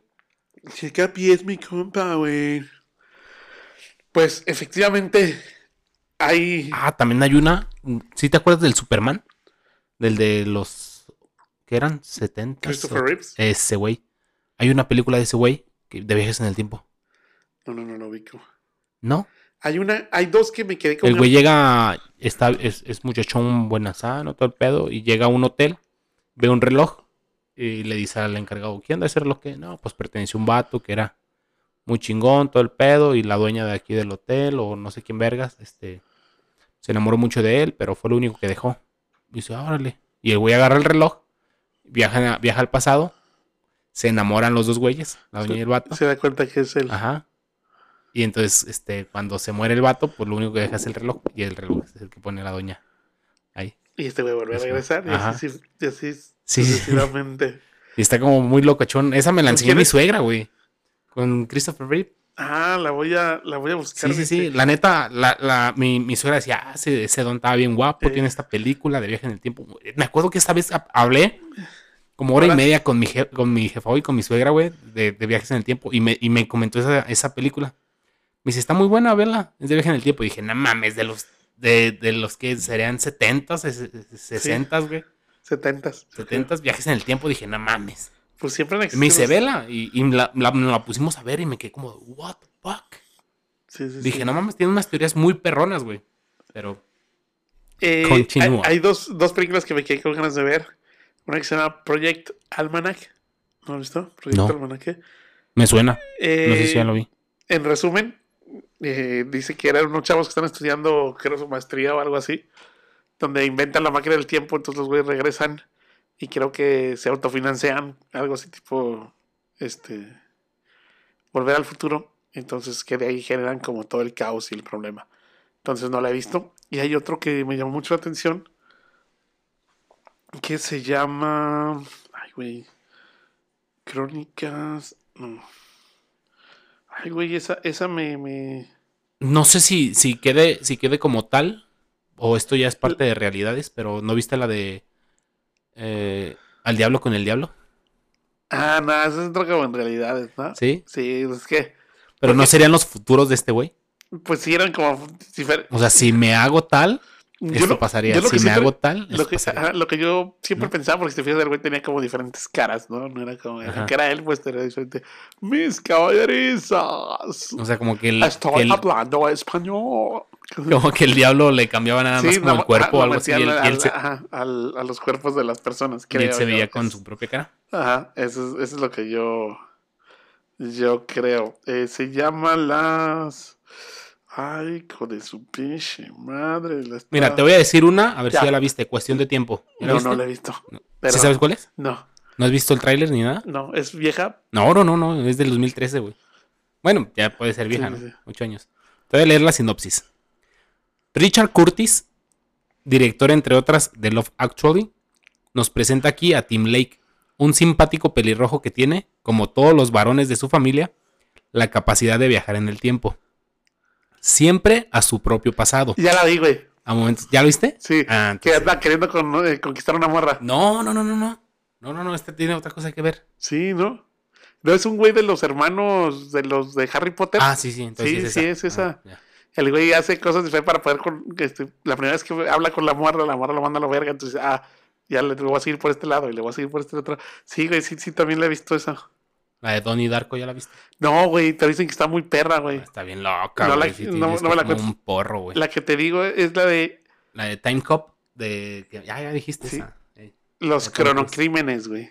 Si Capi es mi compa, güey. Pues efectivamente hay. Ah, también hay una. ¿Sí te acuerdas del Superman? Del de los. ¿Qué eran? 70. Christopher Reeves. Ese güey. Hay una película de ese güey que- de viajes en el tiempo. No, no, no lo ubico. ¿No? Hay una, hay dos que me quedé con. El güey llega. Está, es, es muchachón buenazano, todo el pedo. Y llega a un hotel. Ve un reloj. Y le dice al encargado: ¿Quién da ese reloj? que No, pues pertenece a un vato que era muy chingón, todo el pedo. Y la dueña de aquí del hotel, o no sé quién vergas, este. Se enamoró mucho de él, pero fue lo único que dejó. Y dice, órale. Y el güey agarra el reloj, viaja, viaja al pasado, se enamoran los dos güeyes, la doña y el vato. Se da cuenta que es él. Ajá. Y entonces, este, cuando se muere el vato, pues lo único que deja es el reloj. Y el reloj es el que pone la doña. Ahí. Y este güey vuelve a regresar. Y Ajá. así, y así Sí, sí. sucesivamente. Y está como muy locochón. Esa me la ¿Tú enseñó mi suegra, güey. Con Christopher Reeve. Ah, la voy a, la voy a buscar. Sí, sí, sí. La neta, la, la, mi, mi suegra decía, ah, ese, ese don estaba bien guapo, Sí. tiene esta película de viaje en el tiempo. Me acuerdo que esta vez ha- hablé como hora y media con mi, je- con mi jefa y con mi suegra, güey, de, de viajes en el tiempo. Y me, y me comentó esa, esa película. Me dice, está muy buena, verla. Es de viaje en el tiempo. Y dije, no mames, de los, de, de los que serían 70, 60, güey. Setentas. 70 viajes en el tiempo. Dije, no mames. Pues siempre han Me existido. dice, vela. Y, y la, la- nos la pusimos a ver y me quedé como, what the fuck. Sí, sí, Dije, sí. no mames, tiene unas teorías muy perronas, güey. Pero, Eh, Continúa. Hay, hay dos, dos películas que me quedé con ganas de ver. Una que se llama Project Almanac. ¿No lo has visto? Proyecto No. Almanac. me suena. Eh, No sé si ya lo vi. En resumen, eh, dice que eran unos chavos que están estudiando, creo, su maestría o algo así, donde inventan la máquina del tiempo, entonces los güeyes regresan y creo que se autofinancian, algo así tipo, este, volver al futuro. Entonces que de ahí generan como todo el caos y el problema. Entonces no la he visto. Y hay otro que me llamó mucho la atención, que se llama, ay güey, Crónicas, no. Ay güey, esa, esa me, me... No sé si, si quede, si quede como tal, o esto ya es parte de realidades, pero ¿no viste la de eh, Al Diablo con el Diablo? Ah, no, eso es otro como en realidades, ¿no? ¿Sí? Sí, es que, Pero no Porque- serían los futuros de este güey. pues sí eran como O sea, si me hago tal, Yo esto lo- pasaría. yo lo Si me siempre- hago tal, Lo que, ajá, lo que yo siempre ¿No? pensaba, porque si te fijas, el güey tenía como diferentes caras, ¿no? No era como, que era él, pues era diferente. Mis caballerizas. O sea, como que el, Estoy el- hablando español. como que el diablo le cambiaba nada más Sí, como no, el cuerpo o ajá, algo así. Y y al- él se, ajá, al- a los cuerpos de las personas. y él se veía con su propia cara. Ajá, eso es, eso es lo que yo, yo creo. Eh, se llama las... Ay, hijo de su pinche madre. la Mira, te voy a decir una, a ver Ya. si ya la viste. Cuestión de tiempo. ¿Ya la No, viste? no la he visto. No. Pero- ¿Sí sabes cuál es? No, ¿No has visto el tráiler ni nada? no, es vieja. No, no, no, no, es del 2013, güey. Bueno, ya puede ser vieja, Sí, ¿no? sí. Ocho años. Te voy a leer la sinopsis. Richard Curtis, director entre otras de Love Actually, nos presenta aquí a Tim Lake, un simpático pelirrojo que tiene, como todos los varones de su familia, la capacidad de viajar en el tiempo. Siempre a su propio pasado. Ya la vi, güey. A momentos, ¿Ya lo viste? Sí, Ah, que anda queriendo con- eh, conquistar una morra. No, no, no, no, no. No, no, no, este tiene otra cosa que ver. Sí, ¿no? ¿No es un güey de los hermanos de los de Harry Potter? Ah, sí, sí, entonces Sí, es sí, esa. es esa. Ah, ya. El güey hace cosas fe para poder con, este, la primera vez que habla con la morra, la morra lo manda a la verga, entonces, ah, ya le, le voy a seguir por este lado y le voy a seguir por este otro. Sí, güey, sí, sí, también le he visto esa. La de Donnie Darko, ¿ya la viste? No, güey, te dicen que está muy perra, güey. Está bien loca, No la- güey. no- tienes no me la como cuentes. un porro, güey. La que te digo es la de La de Time Cop, de... Ya, ya dijiste Sí. esa. Ey, los cronocrímenes, güey.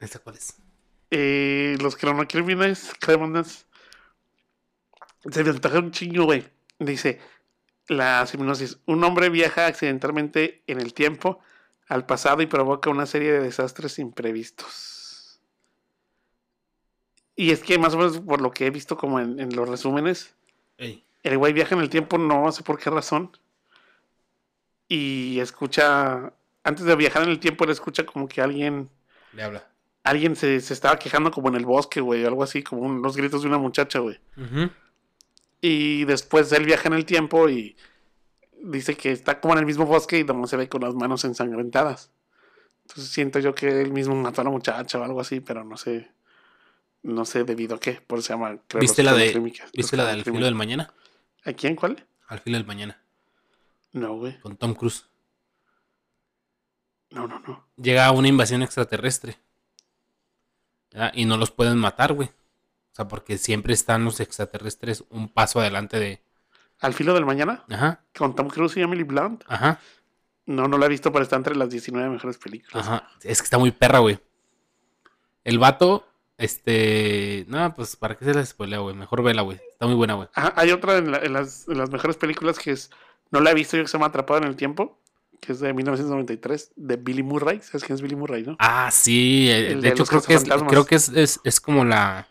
¿Esa cuál es? Eh, los cronocrímenes, crímenes. Se me antoja un chingo, güey. Dice, la hipnosis. Un hombre viaja accidentalmente en el tiempo al pasado y provoca una serie de desastres imprevistos. Y es que más o menos por lo que he visto como en, en los resúmenes, Ey, el güey viaja en el tiempo, no sé por qué razón. Y escucha, antes de viajar en el tiempo, él escucha como que alguien le habla. alguien se, se estaba quejando como en el bosque, güey, algo así, como un- los gritos de una muchacha, güey. Ujú. Y después él viaja en el tiempo y dice que está como en el mismo bosque y donde se ve con las manos ensangrentadas. Entonces siento yo que él mismo mató a la muchacha o algo así, pero no sé. No sé debido a qué, por eso se llama. creo, ¿Viste la de, ¿viste la de Al filo del mañana? ¿A quién? ¿Cuál? Al filo del mañana, No, güey. con Tom Cruise. No, no, no. Llega una invasión extraterrestre. Ya, Y no los pueden matar, güey. O sea, porque siempre están los extraterrestres un paso adelante de... ¿Al filo del mañana? Ajá, Con Tom Cruise y Emily Blunt. ajá, No, no la he visto, pero está entre las 19 mejores películas. ajá. Es que está muy perra, güey. El vato, este... No, pues, ¿para qué se la spoilea, güey? Mejor vela, güey. Está muy buena, güey. Ajá, hay otra en, la- en las, en las mejores películas que es, no la he visto yo que se llama Atrapado en el Tiempo, que es de 1993, de Billy Murray. ¿Sabes quién es Billy Murray, no? Ah, sí. eh, El de, de hecho, creo que, es, creo que es, es, es como la...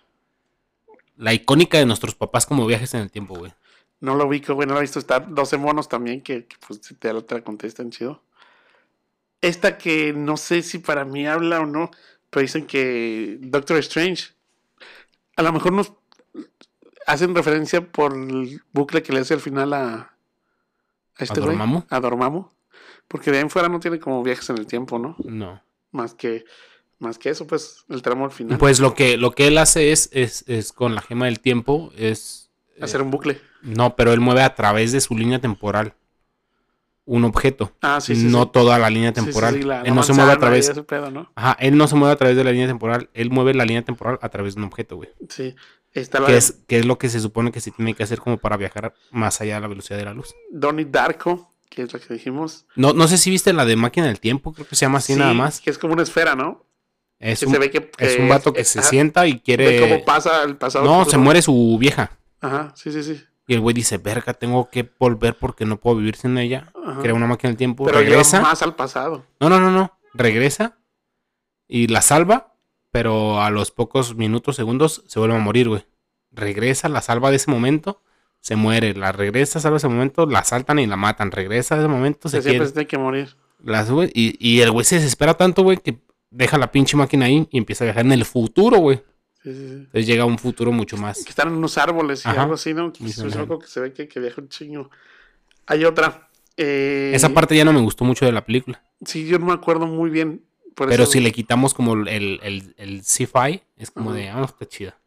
La icónica de nuestros papás como viajes en el tiempo, güey. No lo ubico, güey, no la he visto. Está 12 monos también, que, que, pues te, te la contestan chido. Esta que no sé si para mí habla o no, pero dicen que Doctor Strange, a lo mejor nos hacen referencia por el bucle que le hace al final a, a este Dormammu? A Dormammu. Porque de ahí en fuera no tiene como viajes en el tiempo, ¿no? No. Más que, más que eso, pues, el tramo al final. Pues lo que, lo que él hace es, es, es con la gema del tiempo, es... eh, hacer un bucle. No, pero él mueve a través de su línea temporal un objeto. Ah, sí, sí. no sí. toda la línea temporal. sí, la- él no se mueve a través... pedo, ¿no? Ajá, él no se mueve a través de la línea temporal, él mueve la línea temporal a través de un objeto, güey. Sí. Está Que es, que es lo que se supone que se tiene que hacer como para viajar más allá de la velocidad de la luz. Donnie Darko, que es la que dijimos. No, no sé si viste la de máquina del tiempo, creo que se llama así Sí, nada más. Que es como una esfera, ¿no? Es un, se ve que, es un vato que es- se ajá, sienta y quiere... cómo pasa el pasado. No, se muere su vieja. Ajá, sí, sí, sí. Y el güey dice, verga, tengo que volver porque no puedo vivir sin ella. Ajá. Crea una máquina del tiempo, Pero regresa. más al pasado. No, no, no, no. Regresa y la salva, pero a los pocos minutos, segundos, se vuelve a morir, güey. Regresa, la salva de ese momento, se muere. La regresa, salva ese momento, la saltan y la matan. Regresa de ese momento, se Que siempre quiere. se tiene que morir. La sube y, y el güey se desespera tanto, güey, que deja la pinche máquina ahí y empieza a viajar en el futuro, güey. Sí, sí, sí. Entonces llega a un futuro mucho más. Que están en unos árboles y Ajá. algo así, ¿no? Que es algo que se ve que, que viaja un chingo. Hay otra. eh, Esa parte ya no me gustó mucho de la película. Sí, yo no me acuerdo muy bien. por Pero eso- si le quitamos como el, el, el sci-fi, es como Ajá. de, ah, está chida.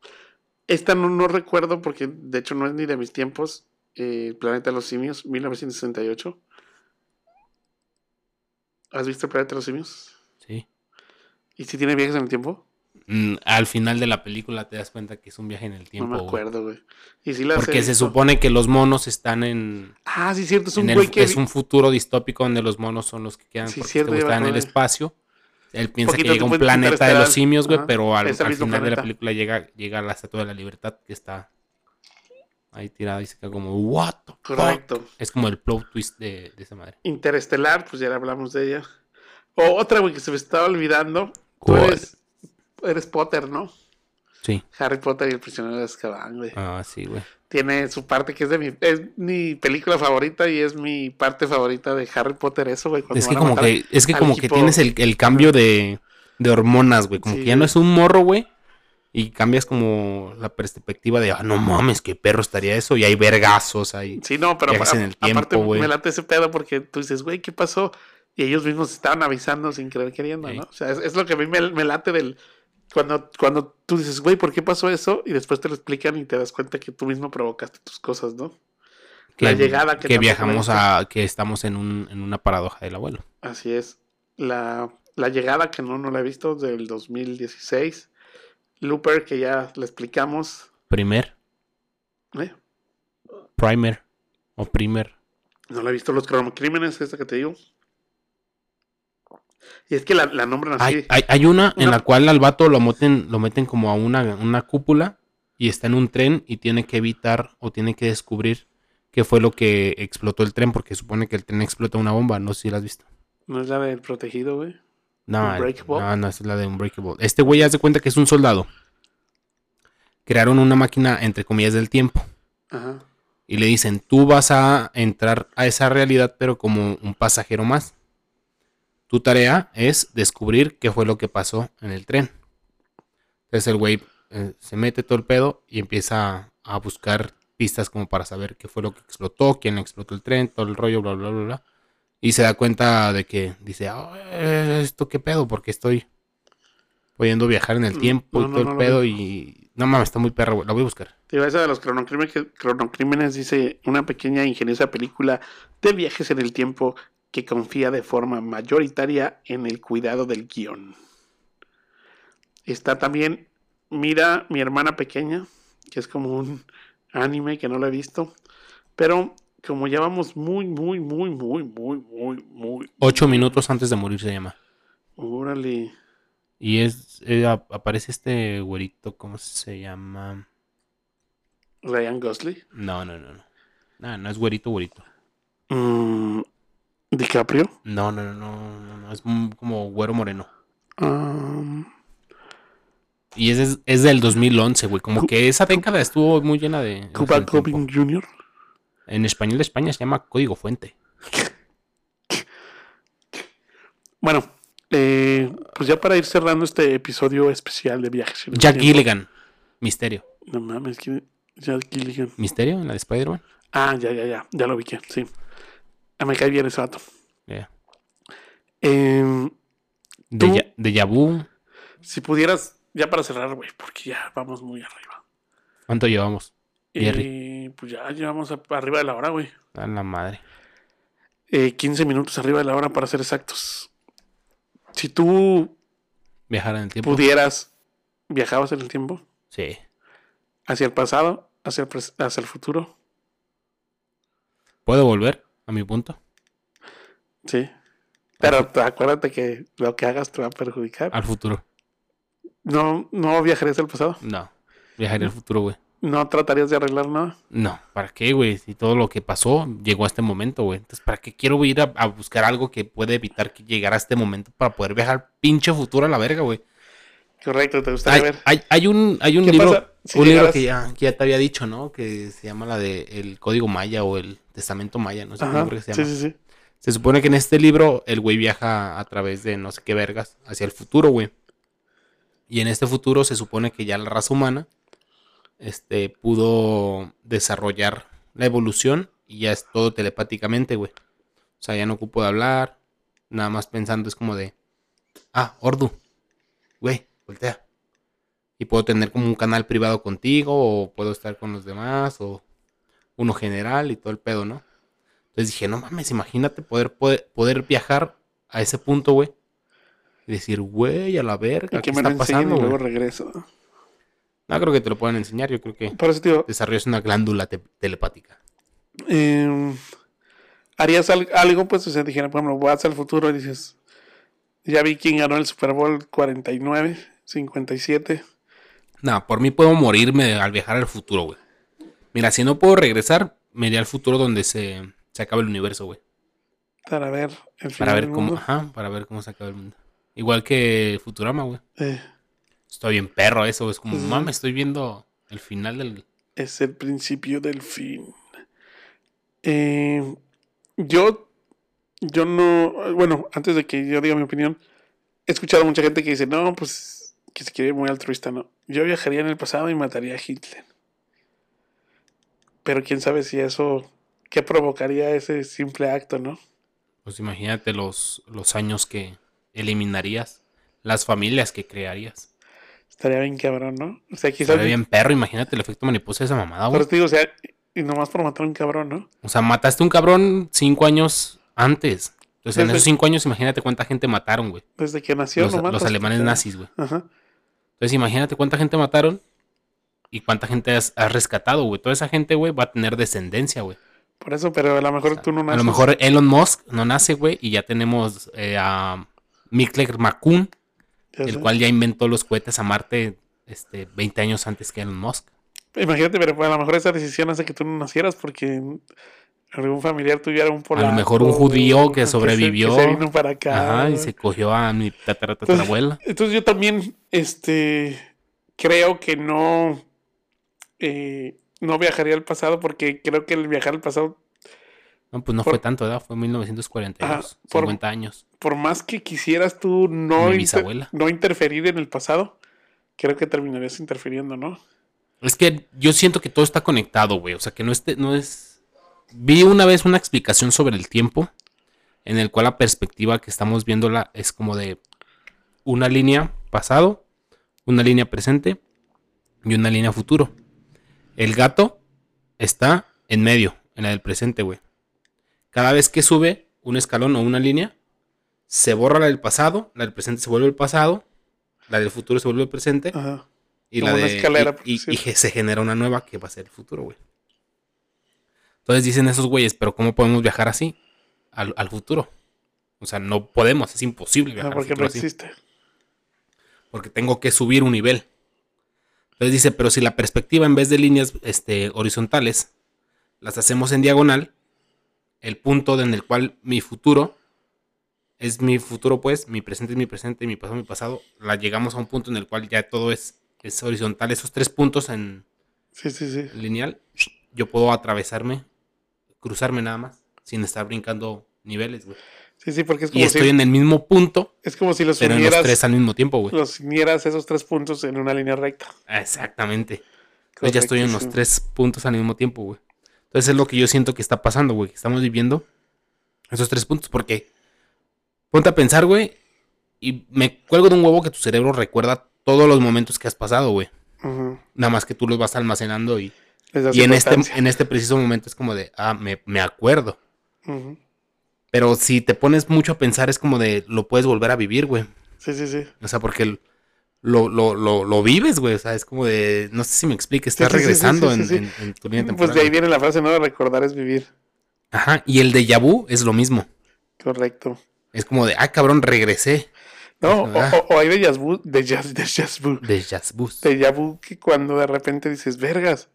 Esta no, no recuerdo porque de hecho no es ni de mis tiempos. eh, Planeta de los Simios, 1968. ¿Has visto el Planeta de los Simios? ¿Y si tiene viajes en el tiempo? Mm, al final de la película te das cuenta que es un viaje en el tiempo. no me acuerdo, güey. Y Porque se supone que los monos están en, Ah, sí, cierto. Es un güey que. es un futuro distópico donde los monos son los que quedan Sí, porque cierto, este güey ya me está en el espacio. Él piensa Poquito que llega un planeta de los simios, güey, pero al, final de la película llega, llega a la Estatua de la Libertad que está ahí tirada y se queda como, what the fuck?". Correcto. Es como el plot twist de, de esa madre. Interestelar, pues ya hablamos de ella. O otra, güey, que se me estaba olvidando. Tú ¿Cuál? eres, eres Potter, ¿no? Sí. Harry Potter y el prisionero de Azkaban, güey. Ah, sí, güey. Tiene su parte que es de mi, es mi película favorita y es mi parte favorita de Harry Potter, eso, güey. Es que como que, es que como que tienes el, el cambio de, de hormonas, güey. Como Sí, que ya no es un morro, güey. Y cambias como la perspectiva de, ah, no mames, qué perro estaría eso. Y hay vergazos ahí. Sí, no, pero a- en el tiempo, aparte me late ese pedo porque tú dices, güey, ¿qué pasó? Y ellos mismos estaban avisando sin querer queriendo. ¿no? O sea, es, es lo que a mí me, me late del... Cuando, cuando tú dices, güey, ¿por qué pasó eso? Y después te lo explican y te das cuenta que tú mismo provocaste tus cosas, ¿no? La llegada que que viajamos a, que estamos en, un, en una paradoja del abuelo. Así es. La, la llegada, que no, no la he visto, del 2016. Looper, que ya le explicamos. Primer, ¿eh? primer o primer. No la he visto. Los cronocrímenes, esta que te digo. Y es que la, la nombran así. Hay, hay, hay una en la cual al vato lo meten, lo meten como a una, una cúpula y está en un tren y tiene que evitar o tiene que descubrir qué fue lo que explotó el tren, porque supone que el tren explota una bomba, no sé si la has visto. No es la del protegido, güey. No, no, no, es la de Unbreakable. Este güey hace cuenta que es un soldado. Crearon una máquina, entre comillas, del tiempo. Ajá. Y le dicen, tú vas a entrar a esa realidad, pero como un pasajero más. Tu tarea es descubrir qué fue lo que pasó en el tren. Entonces el güey eh, se mete todo el pedo y empieza a buscar pistas como para saber qué fue lo que explotó, quién explotó el tren, todo el rollo, bla, bla, bla, bla. Y se da cuenta de que dice, "Ah, ¿esto qué pedo? Porque estoy pudiendo viajar en el Mm, tiempo no, y todo el no pedo y... No mames, está muy güey. La voy a buscar. Te iba a esa de los cronocrímenes, cronocrímenes, dice una pequeña ingeniosa película de viajes en el tiempo que confía de forma mayoritaria en el cuidado del guion. Está también Mira mi hermana pequeña, que es como un anime que no lo he visto, pero como ya vamos muy, muy, muy, muy, muy, muy, muy, Ocho minutos antes de morir se llama. órale, Y es eh, ap- aparece este güerito, ¿cómo se llama? Ryan Gosling, No, no, no, no. No, no es güerito, güerito. Mm, DiCaprio, No, no, no, no, no, es como güero moreno. um, Y es, es, del 2011, güey. Como Cu- que esa década estuvo muy llena de... Cuba. Gooding Jr., En español de España se llama Código Fuente. Bueno, eh, pues ya para ir cerrando este episodio especial de viajes. Jack. Gilligan. Misterio. No mames, ¿quién- Jack Gilligan. ¿Misterio en la de Spider-Man? Ah, ya, ya, ya, ya lo vi, sí. Ah, me cae bien ese vato. Yeah. Em, De, Tú- Ya- Déjà Vu. si pudieras, ya para cerrar, güey, porque ya vamos muy arriba. ¿Cuánto llevamos? Jerry. Eh, pues ya llevamos a- arriba de la hora, güey. A la madre. Eh, 15 minutos arriba de la hora para ser exactos. Si tú Viajar en el tiempo. pudieras, viajabas en el tiempo, Sí. hacia el pasado, hacia el, hacia el futuro, ¿Puedo volver a mi punto? sí. Pero te- acuérdate que lo que hagas te va a perjudicar. Al futuro. No, no viajarías al pasado. No. Viajaré al futuro, güey. no tratarías de arreglar nada. No, ¿para qué, güey? Si todo lo que pasó llegó a este momento, güey. Entonces, ¿para qué quiero ir a, a buscar algo que puede evitar que llegara a este momento para poder viajar al pinche futuro a la verga, güey? Correcto, te gustaría Hay, ver. hay, hay un, hay un ¿Qué libro, si un libro que ya, que ya te había dicho, ¿no? Que se llama la de El Código Maya o el Testamento Maya, no sé Ajá, qué se sí, llama. sí, sí. Se supone que en este libro el güey viaja a través de no sé qué vergas hacia el futuro, güey. Y en este futuro se supone que ya la raza humana este, pudo desarrollar la evolución y ya es todo telepáticamente, güey. O sea, ya no ocupo de hablar, nada más pensando es como de, ah, Ordu, güey, voltea. Y puedo tener como un canal privado contigo o puedo estar con los demás o uno general y todo el pedo, ¿no? Entonces dije, no mames, imagínate poder, poder, poder viajar a ese punto, güey. Y decir, güey, a la verga, ¿qué me está pasando, y luego güey? regreso. No creo que te lo puedan enseñar, yo creo que Por eso, tío, desarrollas una glándula te- telepática. eh, harías al- algo, pues, o sea, dijera, por ejemplo, vas al futuro y dices, ya vi quién ganó el Super Bowl 49, 57. No, por mí puedo morirme al viajar al futuro, güey. Mira, si no puedo regresar, me iré al futuro donde se, se acabe el universo, güey. Para ver el final Para ver del cómo, mundo. ajá, para ver cómo se acaba el mundo. Igual que Futurama, güey. Eh, Estoy bien perro eso, es como, Ujú. mames, estoy viendo el final del... es el principio del fin. Eh, yo, yo no, bueno, antes de que yo diga mi opinión, he escuchado a mucha gente que dice, no, pues, que se quiere muy altruista, no. Yo viajaría en el pasado y mataría a Hitler. Pero quién sabe si eso, qué provocaría ese simple acto, ¿no? Pues imagínate los, los años que eliminarías, las familias que crearías. Estaría bien cabrón, ¿no? O sea, quizás... Estaría bien perro, imagínate el efecto mariposa de esa mamada, güey. eso te digo, o sea, y nomás por matar a un cabrón, ¿no? O sea, mataste a un cabrón cinco años antes. Entonces, en Desde- esos cinco años, imagínate cuánta gente mataron, güey. Desde que nació, Los, no los alemanes pero- nazis, güey. Ajá. Entonces, imagínate cuánta gente mataron y cuánta gente has, has rescatado, güey. Toda esa gente, güey, va a tener descendencia, güey. Por eso, pero a lo mejor tú no naces. A lo mejor Elon Musk no nace, güey, y ya tenemos eh, a Mikler Ya el sé. cual ya inventó los cohetes a Marte este, 20 años antes que Elon Musk. Imagínate, pero a lo mejor esa decisión hace que tú no nacieras porque algún familiar tuyo era un polaco. mejor un judío que sobrevivió. Que se, vino para acá. Ajá, y se cogió a mi tatara- tatarabuela. Entonces yo también, este, creo que no, eh, no viajaría al pasado porque creo que el viajar al pasado, No, pues no por- fue tanto, ¿verdad? Fue 1942, Ajá, por- 50 años. por más que quisieras tú no, inter- no interferir en el pasado, creo que terminarías interfiriendo, ¿no? Es que yo siento que todo está conectado, güey. O sea, que no, este, no es... Vi una vez una explicación sobre el tiempo, en el cual la perspectiva que estamos viéndola es como de una línea pasado, una línea presente y una línea futuro. El gato está en medio, en la del presente, güey. Cada vez que sube un escalón o una línea, se borra la del pasado, la del presente se vuelve el pasado, la del futuro se vuelve el presente Ajá. y Como la una escalera, y, se genera una nueva que va a ser el futuro, güey. Entonces dicen esos güeyes, pero ¿cómo podemos viajar así al, al futuro? O sea, no podemos, es imposible Ah, viajar al porque futuro no así, existe. porque tengo que subir un nivel. Entonces dice, pero si la perspectiva en vez de líneas este, horizontales las hacemos en diagonal, el punto en el cual mi futuro es mi futuro, pues, mi presente es mi presente, mi pasado es mi pasado, la llegamos a un punto en el cual ya todo es, es horizontal, esos tres puntos en Sí, sí, sí. lineal, yo puedo atravesarme, cruzarme nada más, sin estar brincando niveles, güey. Sí, sí, porque es Y estoy si, en el mismo punto, es como si los pero en los unieras, tres al mismo tiempo, güey. los unieras esos tres puntos en una línea recta. Exactamente. Entonces ya estoy en los tres puntos al mismo tiempo, güey. Entonces es lo que yo siento que está pasando, güey. Estamos viviendo esos tres puntos. Porque ponte a pensar, güey. Y me cuelgo de un huevo que tu cerebro recuerda todos los momentos que has pasado, güey. Nada más que tú los vas almacenando y, y en, este, en este preciso momento es como de, ah, me, me acuerdo. Ujú. Pero si te pones mucho a pensar es como de, lo puedes volver a vivir, güey. Sí, sí, sí. O sea, porque lo, lo, lo, lo vives, güey. O sea, es como de, no sé si me explique, estás sí, sí, sí, regresando sí, en- sí. en- en tu línea Pues temporal. de ahí viene la frase, ¿no? De recordar es vivir. Ajá, y el de vu es lo mismo. Correcto. Es como de, ah, cabrón, regresé. No, Ah. o, o- hay de vu, de jazz, de vu, De vu que cuando de repente dices, vergas,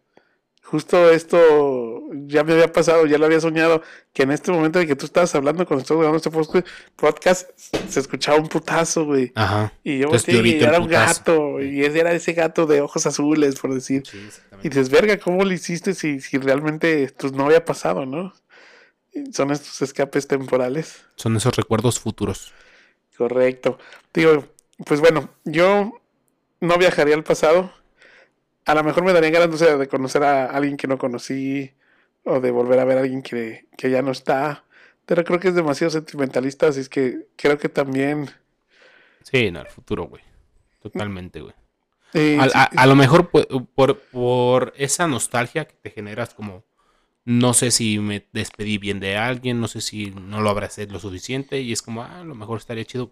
justo esto ya me había pasado, ya lo había soñado, que en este momento de que tú estabas hablando cuando estabas grabando este podcast, se escuchaba un putazo, güey. Ajá. Y yo Entonces, volteé y era un putazo. gato, y ese era ese gato de ojos azules, por decir. Sí, Y dices, verga, ¿cómo lo hiciste si, si realmente pues, no había pasado, no? Son estos escapes temporales. Son esos recuerdos futuros. Correcto. Digo, pues bueno, yo no viajaría al pasado. A lo mejor me daría ganas, no sé, de conocer a alguien que no conocí o de volver a ver a alguien que, que ya no está. Pero creo que es demasiado sentimentalista, así es que creo que también... Sí, no, el futuro, güey. Totalmente, güey. eh, A, sí, a- a lo mejor por, por esa nostalgia que te generas como no sé si me despedí bien de alguien, no sé si no lo abracé lo suficiente y es como, ah, a lo mejor estaría chido.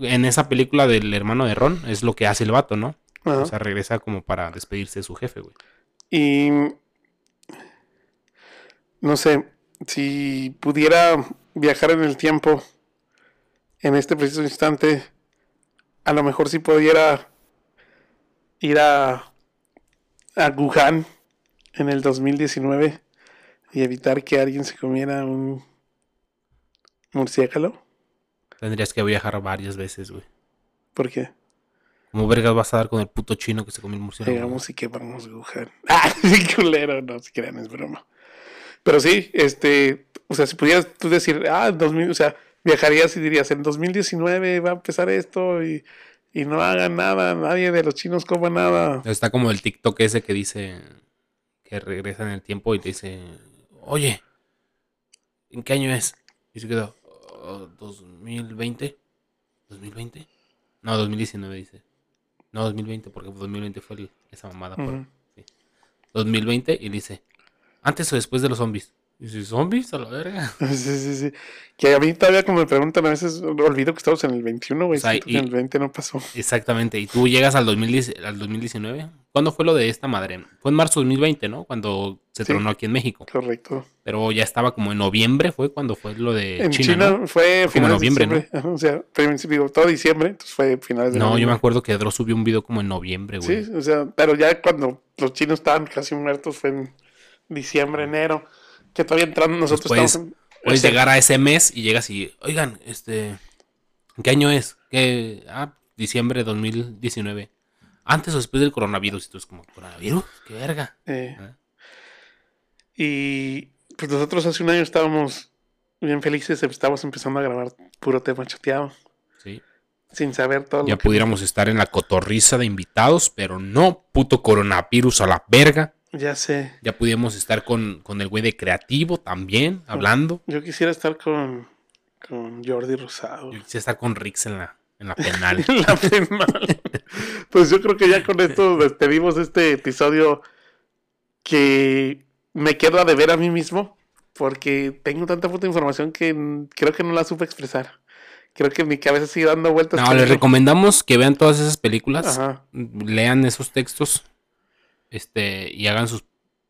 En esa película del hermano de Ron es lo que hace el vato, ¿no? ajá. O sea, regresa como para despedirse de su jefe, güey. Y no sé, si pudiera viajar en el tiempo en este preciso instante, a lo mejor si pudiera ir a, a Wuhan en el 2019 y evitar que alguien se comiera un murciélago. Tendrías que viajar varias veces, güey. ¿Por qué? Como vergas vas a dar con el puto chino que se comió el murciélago. Llegamos y quemamos Wuhan. ¡Ah! culero! No, si crean, es broma. Pero sí, este, o sea, si pudieras tú decir, ah, 2000, o sea, viajarías y dirías, en 2019 va a empezar esto y, y no hagan nada, nadie de los chinos coma nada. Está como el TikTok ese que dice que regresa en el tiempo y te dice, oye, ¿en qué año es? Y se quedó, "Oh, ¿2020? ¿2020? No, 2019 dice. No, 2020, porque 2020 fue el- esa mamada. por- Ujú. sí. 2020 y dice, ¿antes o después de los zombies? Y dice, ¿zombies? A la verga. Sí, sí, sí. Que a mí todavía como me preguntan a veces, olvido que estamos en el 21, güey, O sea, y- en el 20 no pasó. Exactamente. Y tú llegas al, 2010 al 2019. ¿Cuándo fue lo de esta madre? Fue en marzo de 2020, ¿no? Cuando se Sí. tronó aquí en México. Correcto. Pero ya estaba como en noviembre, fue cuando fue lo de En China, China, ¿no? fue como finales noviembre, de diciembre. Ajá, O sea, todo diciembre, entonces fue finales de No, yo me acuerdo que Dross subió un video como en noviembre, güey. Sí, o sea, pero ya cuando los chinos estaban casi muertos fue en diciembre, enero, que todavía entrando nosotros Después, estamos en- Puedes llegar a ese mes y llegas y, oigan, este, ¿en qué año es? ¿Qué? Ah, diciembre de 2019. Antes o después del coronavirus. Y tú es como, ¿coronavirus? ¿Qué verga? eh, Ah. y pues nosotros hace un año estábamos bien felices, estábamos empezando a grabar puro tema chateado, Sí. sin saber todo Ya lo que... pudiéramos estar en la cotorriza de invitados, pero no, puto coronavirus a la verga. Ya sé, Ya pudimos estar con, con el güey de creativo también, hablando. yo quisiera estar con, con Jordi Rosado. Yo quisiera estar con Rix en la, en la penal. La penal. Pues yo creo que ya con esto despedimos este episodio que me quedo a deber a mí mismo porque tengo tanta puta información que creo que no la supe expresar. Creo que mi cabeza sigue dando vueltas. No, les recomendamos que vean todas esas películas, Ajá. lean esos textos, este, y hagan sus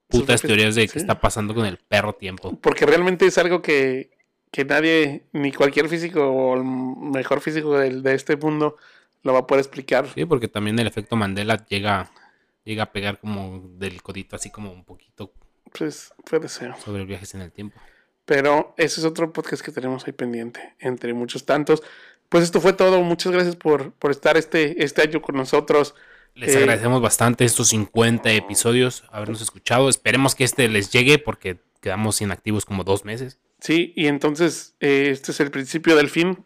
putas teorías de qué sí. está pasando con el perro tiempo. Porque realmente es algo que, que nadie, ni cualquier físico o el mejor físico del- de, este mundo lo va a poder explicar. Sí, porque también el efecto Mandela llega, llega a pegar como del codito, así como un poquito Pues puede ser. sobre viajes en el tiempo. Pero ese es otro podcast que tenemos ahí pendiente, entre muchos tantos. Pues esto fue todo. Muchas gracias por, por estar este, este año con nosotros. Les Eh, agradecemos bastante estos 50 episodios, habernos escuchado. Esperemos que este les llegue porque quedamos inactivos como dos meses. Sí, y entonces eh, este es el principio del fin.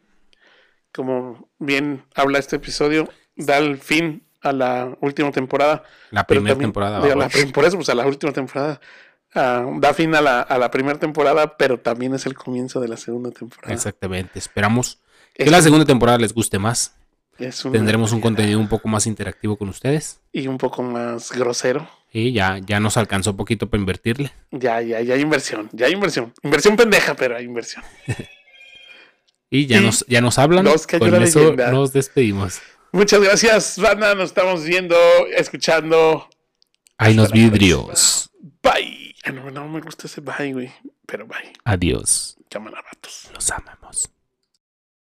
Como bien habla este episodio, da el fin a la última temporada. La primera temporada. digo, la por eso, pues a la última temporada. Ah, da fin a la, a la primera temporada, pero también es el comienzo de la segunda temporada. Exactamente. Esperamos que Es la un- segunda temporada les guste más. Es una- Tendremos un contenido un poco más interactivo con ustedes. Y un poco más grosero. Y ya, ya nos alcanzó poquito para invertirle. Ya, ya, ya hay inversión. Ya hay inversión. Inversión pendeja, pero hay inversión. Y ya Y nos, ya nos hablan. nos cayó Con eso leyenda. nos despedimos. Muchas gracias, banda. Nos estamos viendo, escuchando. Hay la vidrios. Bye. Ah, no, no me gusta ese bye, güey. Pero bye. Adiós. Cámara, vatos. Los amamos.